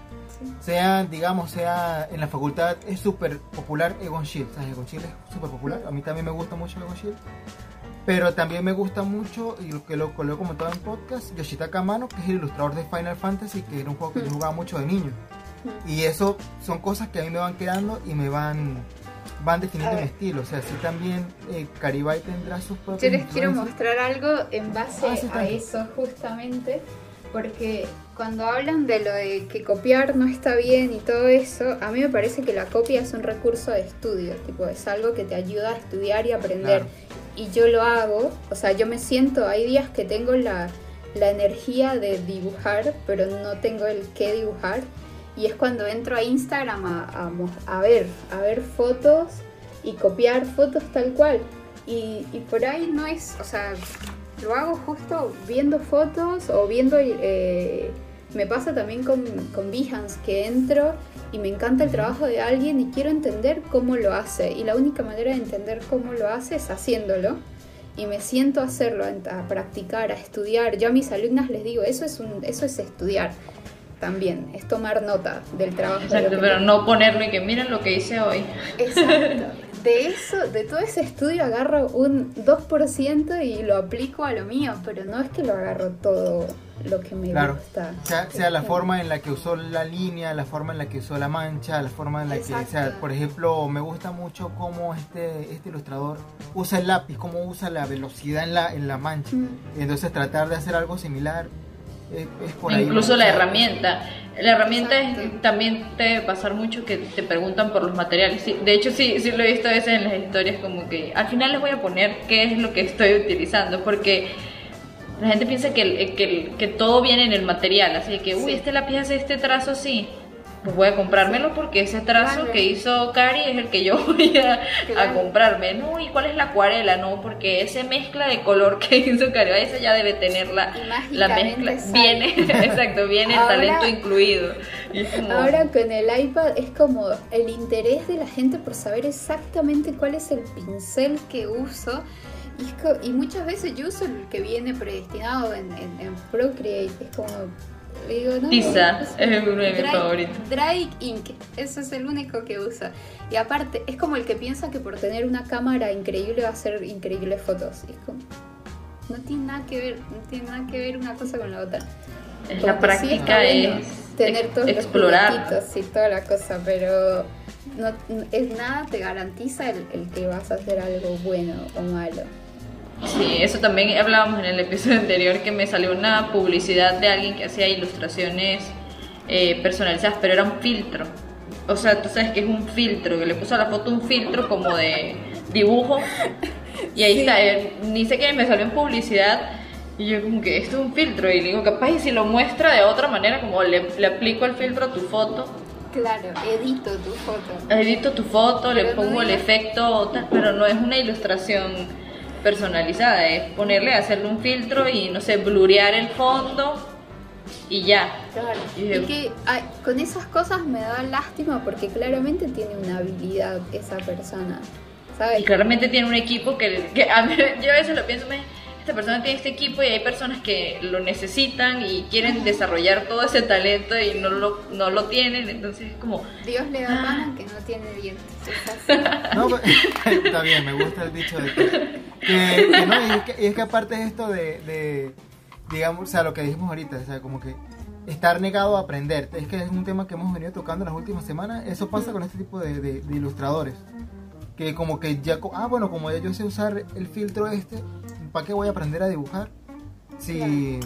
Sea, digamos, sea en la facultad es súper popular Egon Schiele, ¿sabes? Egon Schiele es súper popular, a mí también me gusta mucho Egon Schiele. Pero también me gusta mucho, y lo que lo, lo he comentado en podcast, Yoshitaka Amano, que es el ilustrador de Final Fantasy, que era un juego que yo jugaba mucho de niño. Y eso son cosas que a mí me van quedando y me van van definiendo mi estilo. O sea, sí también eh, Caribay tendrá sus propios Yo les quiero mostrar algo en base Ah, sí, a eso justamente, porque cuando hablan de lo de que copiar no está bien y todo eso, a mí me parece que la copia es un recurso de estudio, tipo, es algo que te ayuda a estudiar y aprender. Claro. Y yo lo hago, o sea, yo me siento, hay días que tengo la, la energía de dibujar, pero no tengo el qué dibujar. Y es cuando entro a Instagram a, a ver, a ver fotos y copiar fotos tal cual. Y, y por ahí no es, o sea, lo hago justo viendo fotos o viendo, eh, me pasa también con, con Behance, que entro y me encanta el trabajo de alguien y quiero entender cómo lo hace. Y la única manera de entender cómo lo hace es haciéndolo. Y me siento a hacerlo, a practicar, a estudiar. Yo a mis alumnas les digo, eso es, un, eso es estudiar también, es tomar nota del trabajo. Exacto, pero te- no ponerlo y que miren lo que hice hoy. Exacto. De eso, de todo ese estudio agarro un 2% y lo aplico a lo mío, pero no es que lo agarro todo lo que me Claro. gusta. Sea, sea la forma en la que usó la línea, la forma en la que usó la mancha, la forma en la que, o sea, por ejemplo, me gusta mucho cómo este, este ilustrador usa el lápiz, cómo usa la velocidad en la, en la mancha. Mm. Entonces tratar de hacer algo similar es, es por ahí. Incluso la herramienta. La herramienta es- también te debe pasar mucho que te preguntan por los materiales. Sí, de hecho, sí, sí lo he visto a veces en las historias como que al final les voy a poner qué es lo que estoy utilizando porque la gente piensa que, el- que, el- que todo viene en el material. Así que, uy, Sí. este lápiz hace este trazo así. Pues voy a comprármelo porque ese trazo Claro. que hizo Cari es el que yo voy a, a comprarme. No, ¿y cuál es la acuarela? No, porque ese mezcla de color que hizo Cari, esa ya debe tener la, la mezcla. sale. Viene, exacto, viene el Ahora- talento incluido. Como- Ahora con el iPad es como el interés de la gente por saber exactamente cuál es el pincel que uso. Y, es co- y muchas veces yo uso el que viene predestinado en, en- en Procreate. Es como. Digo, no, Tiza, es- es uno de mis Dry- favoritos. Dry Ink, eso es el único que usa. Y aparte, es como el que piensa que por tener una cámara increíble va a hacer increíbles fotos. Es como. No tiene nada que ver, no tiene nada que ver una cosa con la otra. la sí práctica bueno es tener ex- todos explorar. los y toda la cosa, pero no, es nada te garantiza el, el que vas a hacer algo bueno o malo. Sí, eso también hablábamos en el episodio anterior que me salió una publicidad de alguien que hacía ilustraciones eh, personalizadas, pero era un filtro. O sea, tú sabes que es un filtro, que le puso a la foto un filtro como de dibujo. Y ahí Sí. está, eh, ni sé qué, me salió en publicidad. Y yo como que esto es un filtro. Y le digo, capaz y si lo muestra de otra manera, como le, le aplico el filtro a tu foto, Claro, edito tu foto. edito tu foto, le Pero no pongo el efecto, pero no es una ilustración personalizada, es ponerle, hacerle un filtro y no sé, blurear el fondo y ya. Claro. Y que ay, con esas cosas me da lástima porque claramente tiene una habilidad esa persona. ¿Sabes? Y claramente tiene un equipo que, que a mí, yo veces lo pienso, me, esta persona tiene este equipo y hay personas que lo necesitan y quieren desarrollar todo ese talento y no lo, no lo tienen, entonces es como... Dios le da Ah. pan que no tiene dientes. No, está bien, me gusta el dicho de que, que- que no, y es que, y es que aparte es esto de, de, digamos, o sea, lo que dijimos ahorita, o sea, como que estar negado a aprender, es que es un tema que hemos venido tocando las últimas semanas, eso pasa con este tipo de, de- de ilustradores, que como que ya, ah, bueno, como ya yo sé usar el filtro este, ¿para qué voy a aprender a dibujar? Si,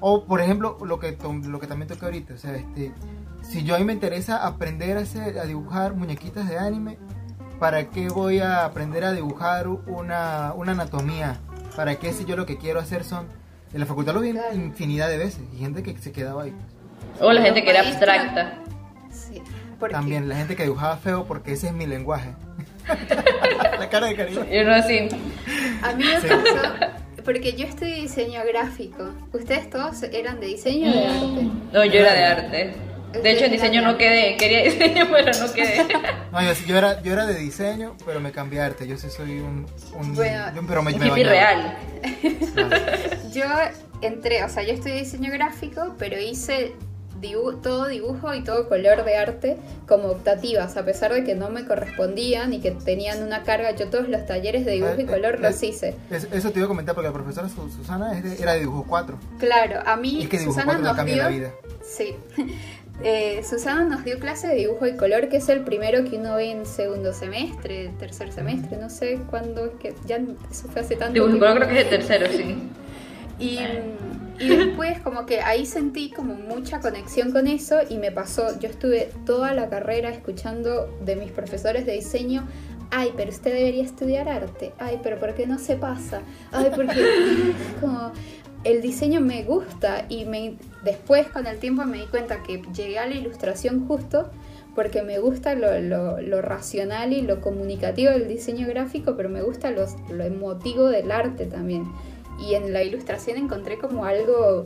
o por ejemplo, lo que, lo que también toqué ahorita, o sea, este, si yo a mí me interesa aprender a, hacer, a dibujar muñequitas de anime, ¿para qué voy a aprender a dibujar una, una anatomía? ¿Para qué si yo lo que quiero hacer son... En la facultad lo vi Claro. infinidad de veces y gente que se quedaba ahí. O la gente que era abstracta. Sí, porque También la gente que dibujaba feo porque ese es mi lenguaje. la cara de cariño. Y uno así, a mí me Sí. pasó, porque yo estudié diseño gráfico. ¿Ustedes todos eran de diseño o de arte? no, yo era de arte. De hecho, en diseño no quedé, quería diseño, pero no quedé. No, yo, sí- yo era, yo era de diseño, pero me cambié a arte. Yo sí soy un... un Bueno, yo- pero me, Un me real. Yo entré, o sea, yo estudié diseño gráfico, pero hice dibu- todo dibujo y todo color de arte como optativas, a pesar de que no me correspondían y que tenían una carga. Yo todos los talleres de dibujo y Eh, eh, color eh, los hice. Es- Eso te iba a comentar porque la profesora Su- Susana era de dibujo 4. Claro, a mí Y es que dibujo Susana 4 te nos cambia dio... la vida. Sí. Eh, Susana nos dio clase de dibujo y color, que es el primero que uno ve en segundo semestre, tercer semestre, no sé cuándo es que ya eso fue hace tanto Dibujo, tiempo. pero creo que es el tercero, sí. Y, y después como que ahí sentí como mucha conexión con eso y me pasó, yo estuve toda la carrera escuchando de mis profesores de diseño, ay, pero usted debería estudiar arte, ay, pero ¿por qué no se pasa? Ay, porque como el diseño me gusta y me, después con el tiempo me di cuenta que llegué a la ilustración justo porque me gusta lo, lo- lo racional y lo comunicativo del diseño gráfico, pero me gusta los- lo emotivo del arte también. Y en la ilustración encontré como algo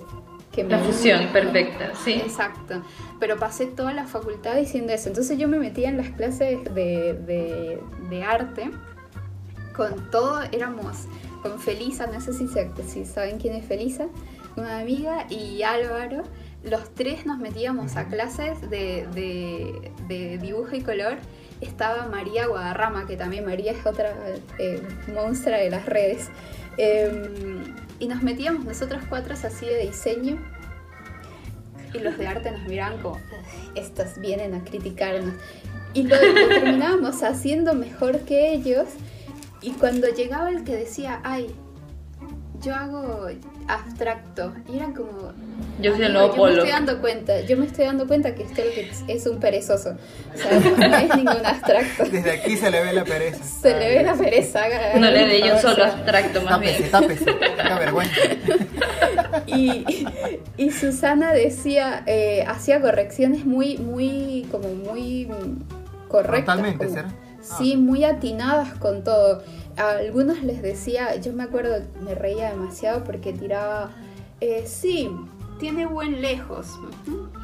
que me La fusión perfecta, sí. Exacto. Pero pasé toda la facultad diciendo eso. Entonces yo me metía en las clases de, de- de arte con todo, éramos con Felisa, no sé si, se- si saben quién es Felisa, una amiga, y Álvaro. Los tres nos metíamos a clases de, de- de dibujo y color. Estaba María Guadarrama, que también María es otra eh, monstrua de las redes. Em, y nos metíamos nosotros cuatro así de diseño y los de arte nos miraban como, "Ugh, estos vienen a criticarnos. Y lo, lo terminábamos haciendo mejor que ellos. Y cuando llegaba el que decía, ay, yo hago abstracto, y eran como... Yo soy el "Amigo, nuevo yo me estoy dando cuenta, yo me estoy dando cuenta que usted es- un perezoso. O sea, no es ningún abstracto. Desde aquí se le ve la pereza. Se le ve la pereza. haga- No le un favor, solo abstracto más Tápese, bien. tápese. Vergüenza. y, y Susana decía, eh, hacía correcciones muy, muy, como muy correctas. Totalmente, como- ¿será? Sí, muy atinadas con todo. A algunos les decía, yo me acuerdo, me reía demasiado porque tiraba, eh, sí, tiene buen lejos.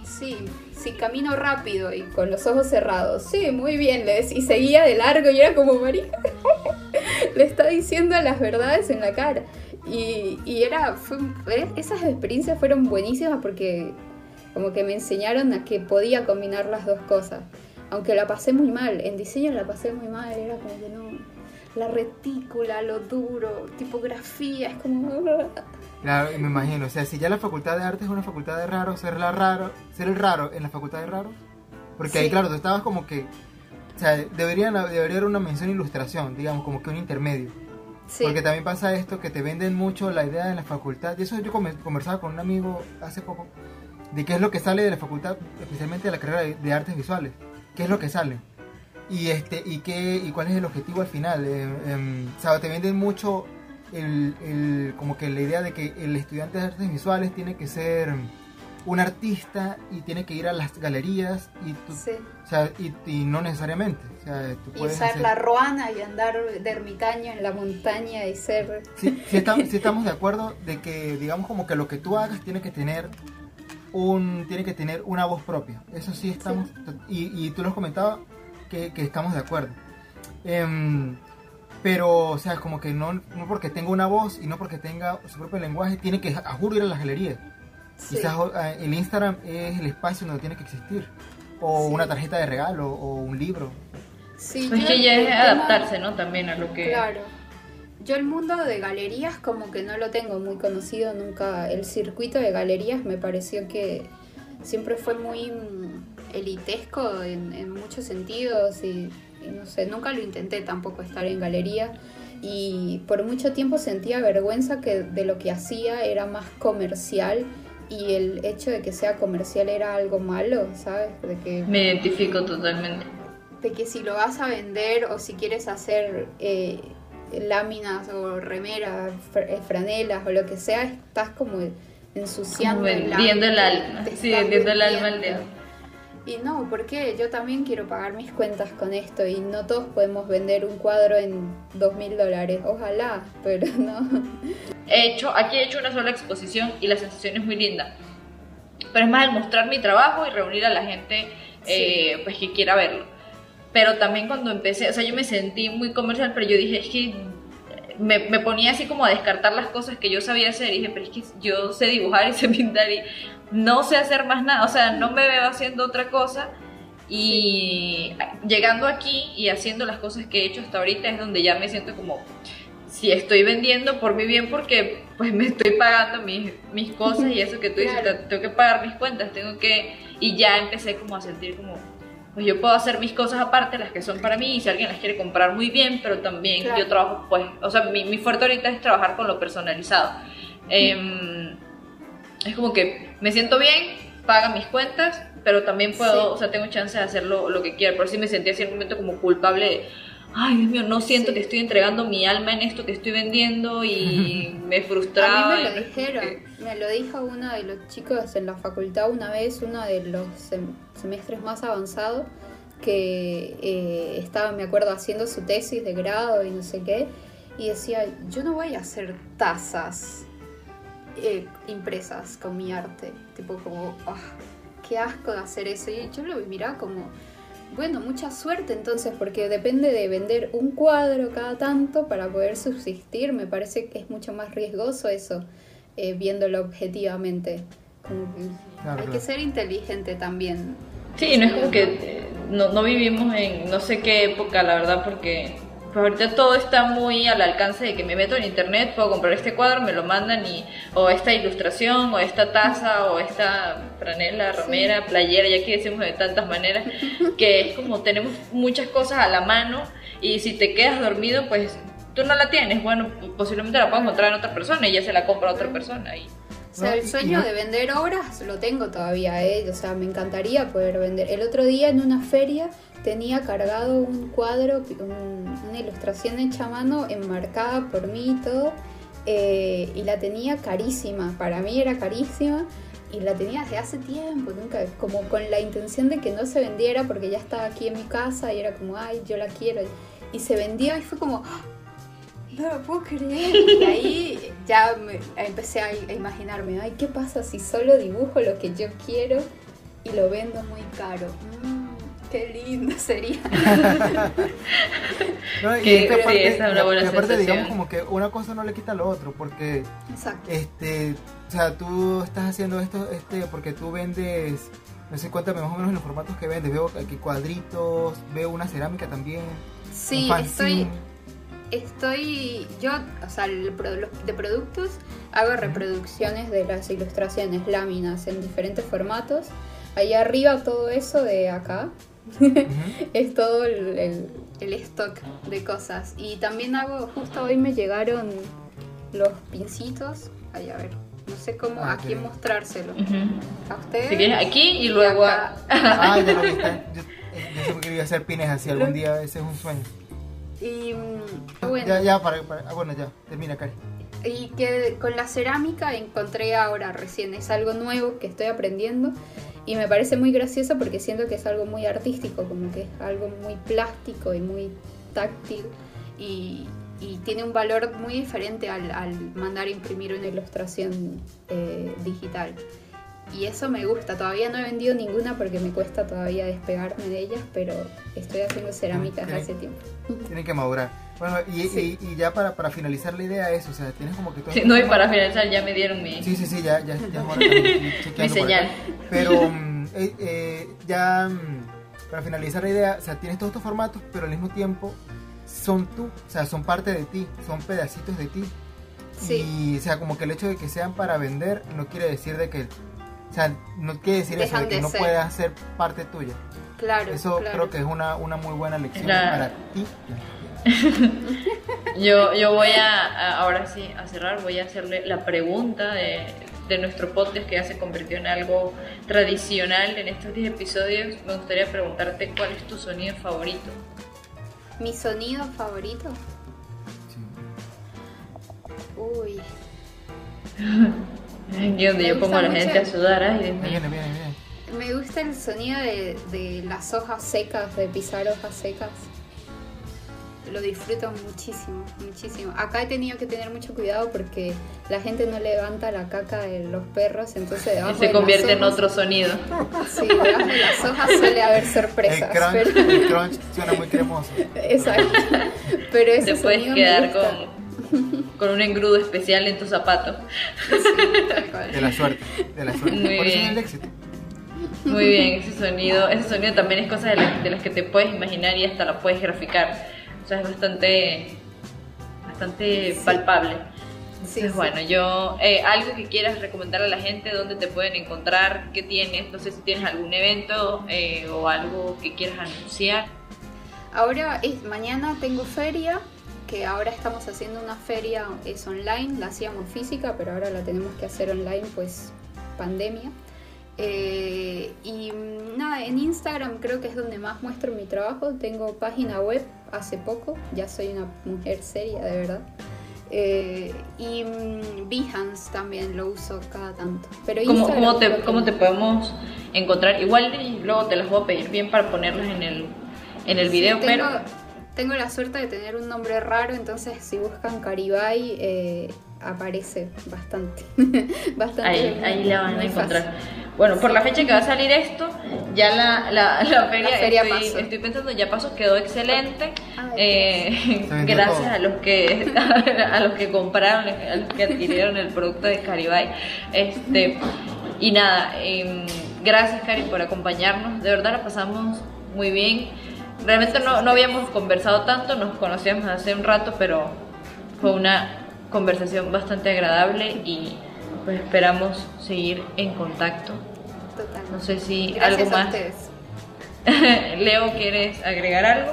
Sí, sí, camino rápido y con los ojos cerrados. Sí, muy bien, le. Y seguía de largo y era como María. le está diciendo las verdades en la cara. Y, y era, esas experiencias fueron buenísimas porque como que me enseñaron a que podía combinar las dos cosas. Aunque la pasé muy mal, en diseño la pasé muy mal, era como que no, la retícula, lo duro, tipografía, es como... Claro, me imagino. O sea, si ya la facultad de arte es una facultad de raro, ser la raro, ser el raro en la facultad de raro. Porque ahí, Sí. claro, tú estabas como que. O sea, debería, debería haber una mención ilustración, digamos, como que un intermedio. Sí, Porque también pasa esto que te venden mucho la idea de la facultad. Y eso yo conversaba con un amigo hace poco. De qué es lo que sale de la facultad, especialmente de la carrera de, de artes visuales. ¿Qué es lo que sale? Y este y qué y cuál es el objetivo al final. Eh, em, o sea, te venden mucho el, el- como que la idea de que el estudiante de artes visuales tiene que ser un artista y tiene que ir a las galerías y tú- sí. o sea, y, y no necesariamente. O sea, tú Y usar hacer- la ruana y andar de ermitaño en la montaña y ser... Sí, sí estamos, sí estamos de acuerdo de que, digamos, como que lo que tú hagas tiene que tener un tiene que tener una voz propia. Eso sí estamos, y, y tú lo has comentado que, que estamos de acuerdo. Em, pero, o sea, como que no, no porque tenga una voz y no porque tenga su propio lenguaje, tiene que, a juro, ir a la galería. Sí. Quizás eh, el Instagram es el espacio donde tiene que existir. O Sí. una tarjeta de regalo, o un libro. Sí, Pues yo que ya es tema- adaptarse, ¿no? También a lo que... Claro. Yo el mundo de galerías como que no lo tengo muy conocido nunca. El circuito de galerías me pareció que siempre fue muy mm, elitesco en, en muchos sentidos y no sé, nunca lo intenté tampoco estar en galería y por mucho tiempo sentía vergüenza que de lo que hacía era más comercial y el hecho de que sea comercial era algo malo, ¿sabes? De que Me identifico totalmente. de que si lo vas a vender o si quieres hacer eh, láminas o remeras, eh, franelas o lo que sea, estás como ensuciando Como vendiendo el alma. Sí, vendiendo el alma al dedo. Y no, porque yo también quiero pagar mis cuentas con esto y no todos podemos vender un cuadro en dos mil dólares. Ojalá, pero no. He hecho, aquí he hecho una sola exposición y la sensación es muy linda. Pero es más el mostrar mi trabajo y reunir a la gente eh, pues que quiera verlo. Pero también cuando empecé, o sea, yo me sentí muy comercial, pero yo dije, es que me, me ponía así como a descartar las cosas que yo sabía hacer. Y dije, pero es que yo sé dibujar y sé pintar y no sé hacer más nada. O sea, no me veo haciendo otra cosa. Y llegando aquí y haciendo las cosas que he hecho hasta ahorita es donde ya me siento como si estoy vendiendo por mi bien porque pues me estoy pagando mis, mis cosas y eso que tú dices, Claro. tengo que pagar mis cuentas, tengo que... Y ya empecé como a sentir como, pues yo puedo hacer mis cosas aparte, las que son para mí, y si alguien las quiere comprar muy bien, pero también Claro. yo trabajo, pues, o sea, mi, mi fuerte ahorita es trabajar con lo personalizado. Em, es como que me siento bien, paga mis cuentas, pero también puedo, Sí. o sea, tengo chance de hacer lo, que quiera. Por sí me sentí así en un momento como culpable de, ay, Dios mío, no siento Sí. que estoy entregando mi alma en esto que estoy vendiendo y me frustraba. A mí me lo dijeron, me lo dijo uno de los chicos en la facultad una vez, uno de los sem- semestres más avanzados, que eh, estaba, me acuerdo, haciendo su tesis de grado y no sé qué, y decía, yo no voy a hacer tazas eh, impresas con mi arte, tipo como, "Ah, qué asco de hacer eso, y yo lo miraba como... Bueno, mucha suerte entonces, porque depende de vender un cuadro cada tanto para poder subsistir. Me parece que es mucho más riesgoso eso, eh, viéndolo objetivamente. Como que Claro, hay claro. que ser inteligente también. Sí, no es como que eh, no, no vivimos en no sé qué época, la verdad, porque pues ahorita todo está muy al alcance de que me meto en internet, puedo comprar este cuadro, me lo mandan y o esta ilustración, o esta taza, o esta franela, romera, playera, ya aquí decimos de tantas maneras, que es como tenemos muchas cosas a la mano y si te quedas dormido, pues tú no la tienes, bueno, posiblemente la puedo encontrar en otra persona y ya se la compra a otra persona y O sea, el sueño de vender obras lo tengo todavía, ¿eh? O sea, me encantaría poder vender. El otro día en una feria tenía cargado un cuadro, un- una ilustración hecha a mano, enmarcada por mí y todo, eh, y la tenía carísima. Para mí era carísima y la tenía desde hace tiempo, nunca, como con la intención de que no se vendiera porque ya estaba aquí en mi casa y era como, ay, yo la quiero. Y se vendió y fue como, ¡ah! no lo puedo creer. Y ahí ya empecé a, a imaginarme, ay, ¿qué pasa si solo dibujo lo que yo quiero y lo vendo muy caro? Mm, qué lindo sería. No, y Que sí, aparte, esa es una buena y aparte, sensación. digamos como que una cosa no le quita lo otro, porque Exacto. este, o sea, tú estás haciendo esto este porque tú vendes, no sé, cuéntame más o menos los formatos que vendes, veo aquí cuadritos, veo una cerámica también, Sí, estoy, estoy, yo, o sea, el pro- los- de productos hago reproducciones de las ilustraciones, láminas en diferentes formatos. Ahí arriba todo eso de acá, Ujú. es todo el, el- el stock de cosas. Y también hago, justo hoy me llegaron los pincitos. Ay, a ver, no sé cómo, Ah, a quién mostrárselos. ujú. A ustedes. si quieres aquí y y luego acá. a- Ah, ya lo viste. Yo, eh, yo siempre quería hacer pines así algún día, ese es un sueño. Y mm, bueno, Ya, ya, para, para- ah, bueno, ya, termina, Cari. Y que con la cerámica encontré ahora recién, es algo nuevo que estoy aprendiendo y me parece muy gracioso porque siento que es algo muy artístico, como que es algo muy plástico y muy táctil y, y tiene un valor muy diferente al, al mandar imprimir una ilustración eh, digital. Y eso me gusta, todavía no he vendido ninguna porque me cuesta todavía despegarme de ellas, pero estoy haciendo cerámicas Ok. hace tiempo. Tienen que madurar. Bueno, y, y, y ya para, para finalizar la idea es, o sea, tienes como que todo... Sí, no, y para finalizar ya me dieron mi, Sí, sí, sí, ya, ya, ya mi señal. Pero mm, eh, eh, ya mm, para finalizar la idea, o sea, tienes todos estos formatos, pero al mismo tiempo son tú, o sea, son parte de ti, son pedacitos de ti. Sí. Y, o sea, como que el hecho de que sean para vender no quiere decir de que, o sea, no quiere decir eso de que de no ser. puedas ser parte tuya. Claro, Eso claro. creo que es una, una muy buena lección Claro. para ti. Yo, yo voy a, a- ahora sí, a cerrar, voy a hacerle la pregunta de, de nuestro podcast que ya se convirtió en algo tradicional en estos 10 episodios. Me gustaría preguntarte cuál es tu sonido favorito. Mi sonido favorito. Sí. Uy. Aquí donde yo pongo a la gente a sudar. Ay, viene, viene, viene. Me gusta el sonido de, de las hojas secas, de pisar hojas secas. Lo disfruto muchísimo, muchísimo. Acá he tenido que tener mucho cuidado porque la gente no levanta la caca de los perros, entonces Y debajo de se las convierte en hojas- otro sonido. Sí, debajo de las hojas suele haber El sorpresas. crunch, pero- el crunch suena muy cremoso. Exacto. Pero ese Te puedes sonido me quedar gusta. con, con un engrudo especial en tu zapato. Sí. De la suerte, de la suerte. Muy Por eso es bien. el éxito. Muy bien, ese sonido, ese sonido también es cosa de, las- de las que te puedes imaginar y hasta la puedes graficar. Sea, es bastante, bastante Sí. palpable. Entonces, sí. bueno, yo, eh, algo que quieras recomendar a la gente, dónde te pueden encontrar, qué tienes, no sé si tienes algún evento eh, o algo que quieras anunciar. Ahora es mañana tengo feria, que ahora estamos haciendo una feria es online, la hacíamos física, pero ahora la tenemos que hacer online, pues pandemia. Eh, y mm, nada, en Instagram creo que es donde más muestro mi trabajo. Tengo página web hace poco, ya soy una mujer seria de verdad. Eh, y mm, Behance también lo uso cada tanto. Pero ¿Cómo, cómo, te, ¿Cómo te podemos encontrar? Igual luego te las voy a pedir bien para ponerlas en el, en el Sí, video, tengo, pero... tengo la suerte de tener un nombre raro, entonces si buscan Caribay eh, aparece bastante. bastante Ahí, muy- ahí la van a encontrar. fácil. Bueno, por la fecha que va a salir esto, ya la, la, la feria, feria estoy, pasó. estoy pensando, ya pasó, quedó excelente. Ay, Eh, gracias a los que a los que compraron, a los que adquirieron el producto de Caribay. Este, y nada, em, gracias Cari por acompañarnos. De verdad la pasamos muy bien. Realmente no, no habíamos conversado tanto, nos conocíamos hace un rato, pero fue una conversación bastante agradable y pues esperamos seguir en contacto. Total. No sé si Gracias algo a más. ustedes. Leo, ¿quieres agregar algo?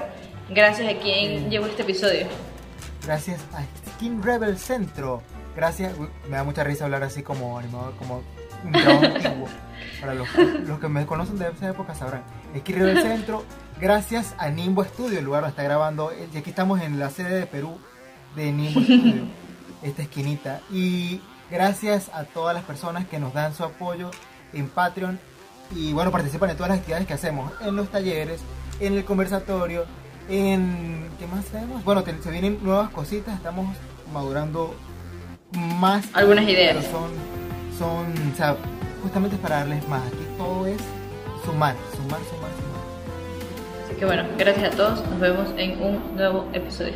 Gracias a quien llevó este episodio. Gracias a Skin Rebel Centro. Gracias, me da mucha risa hablar así como animador, como un trabajo antiguo. Para los, los que me conocen de esa época sabrán. Skin Rebel Centro, gracias a Nimbo Studio, el lugar donde está grabando. Y aquí estamos en la sede de Perú de Nimbo Studio, esta esquinita. Y gracias a todas las personas que nos dan su apoyo en Patreon y bueno, participan en todas las actividades que hacemos, en los talleres, en el conversatorio, en... ¿Qué más tenemos? Bueno, te- se vienen nuevas cositas, estamos madurando más. Algunas ideas. Son, son, o sea, justamente es para darles más. Aquí todo es sumar, sumar, sumar, sumar. Así que bueno, gracias a todos. Nos vemos en un nuevo episodio.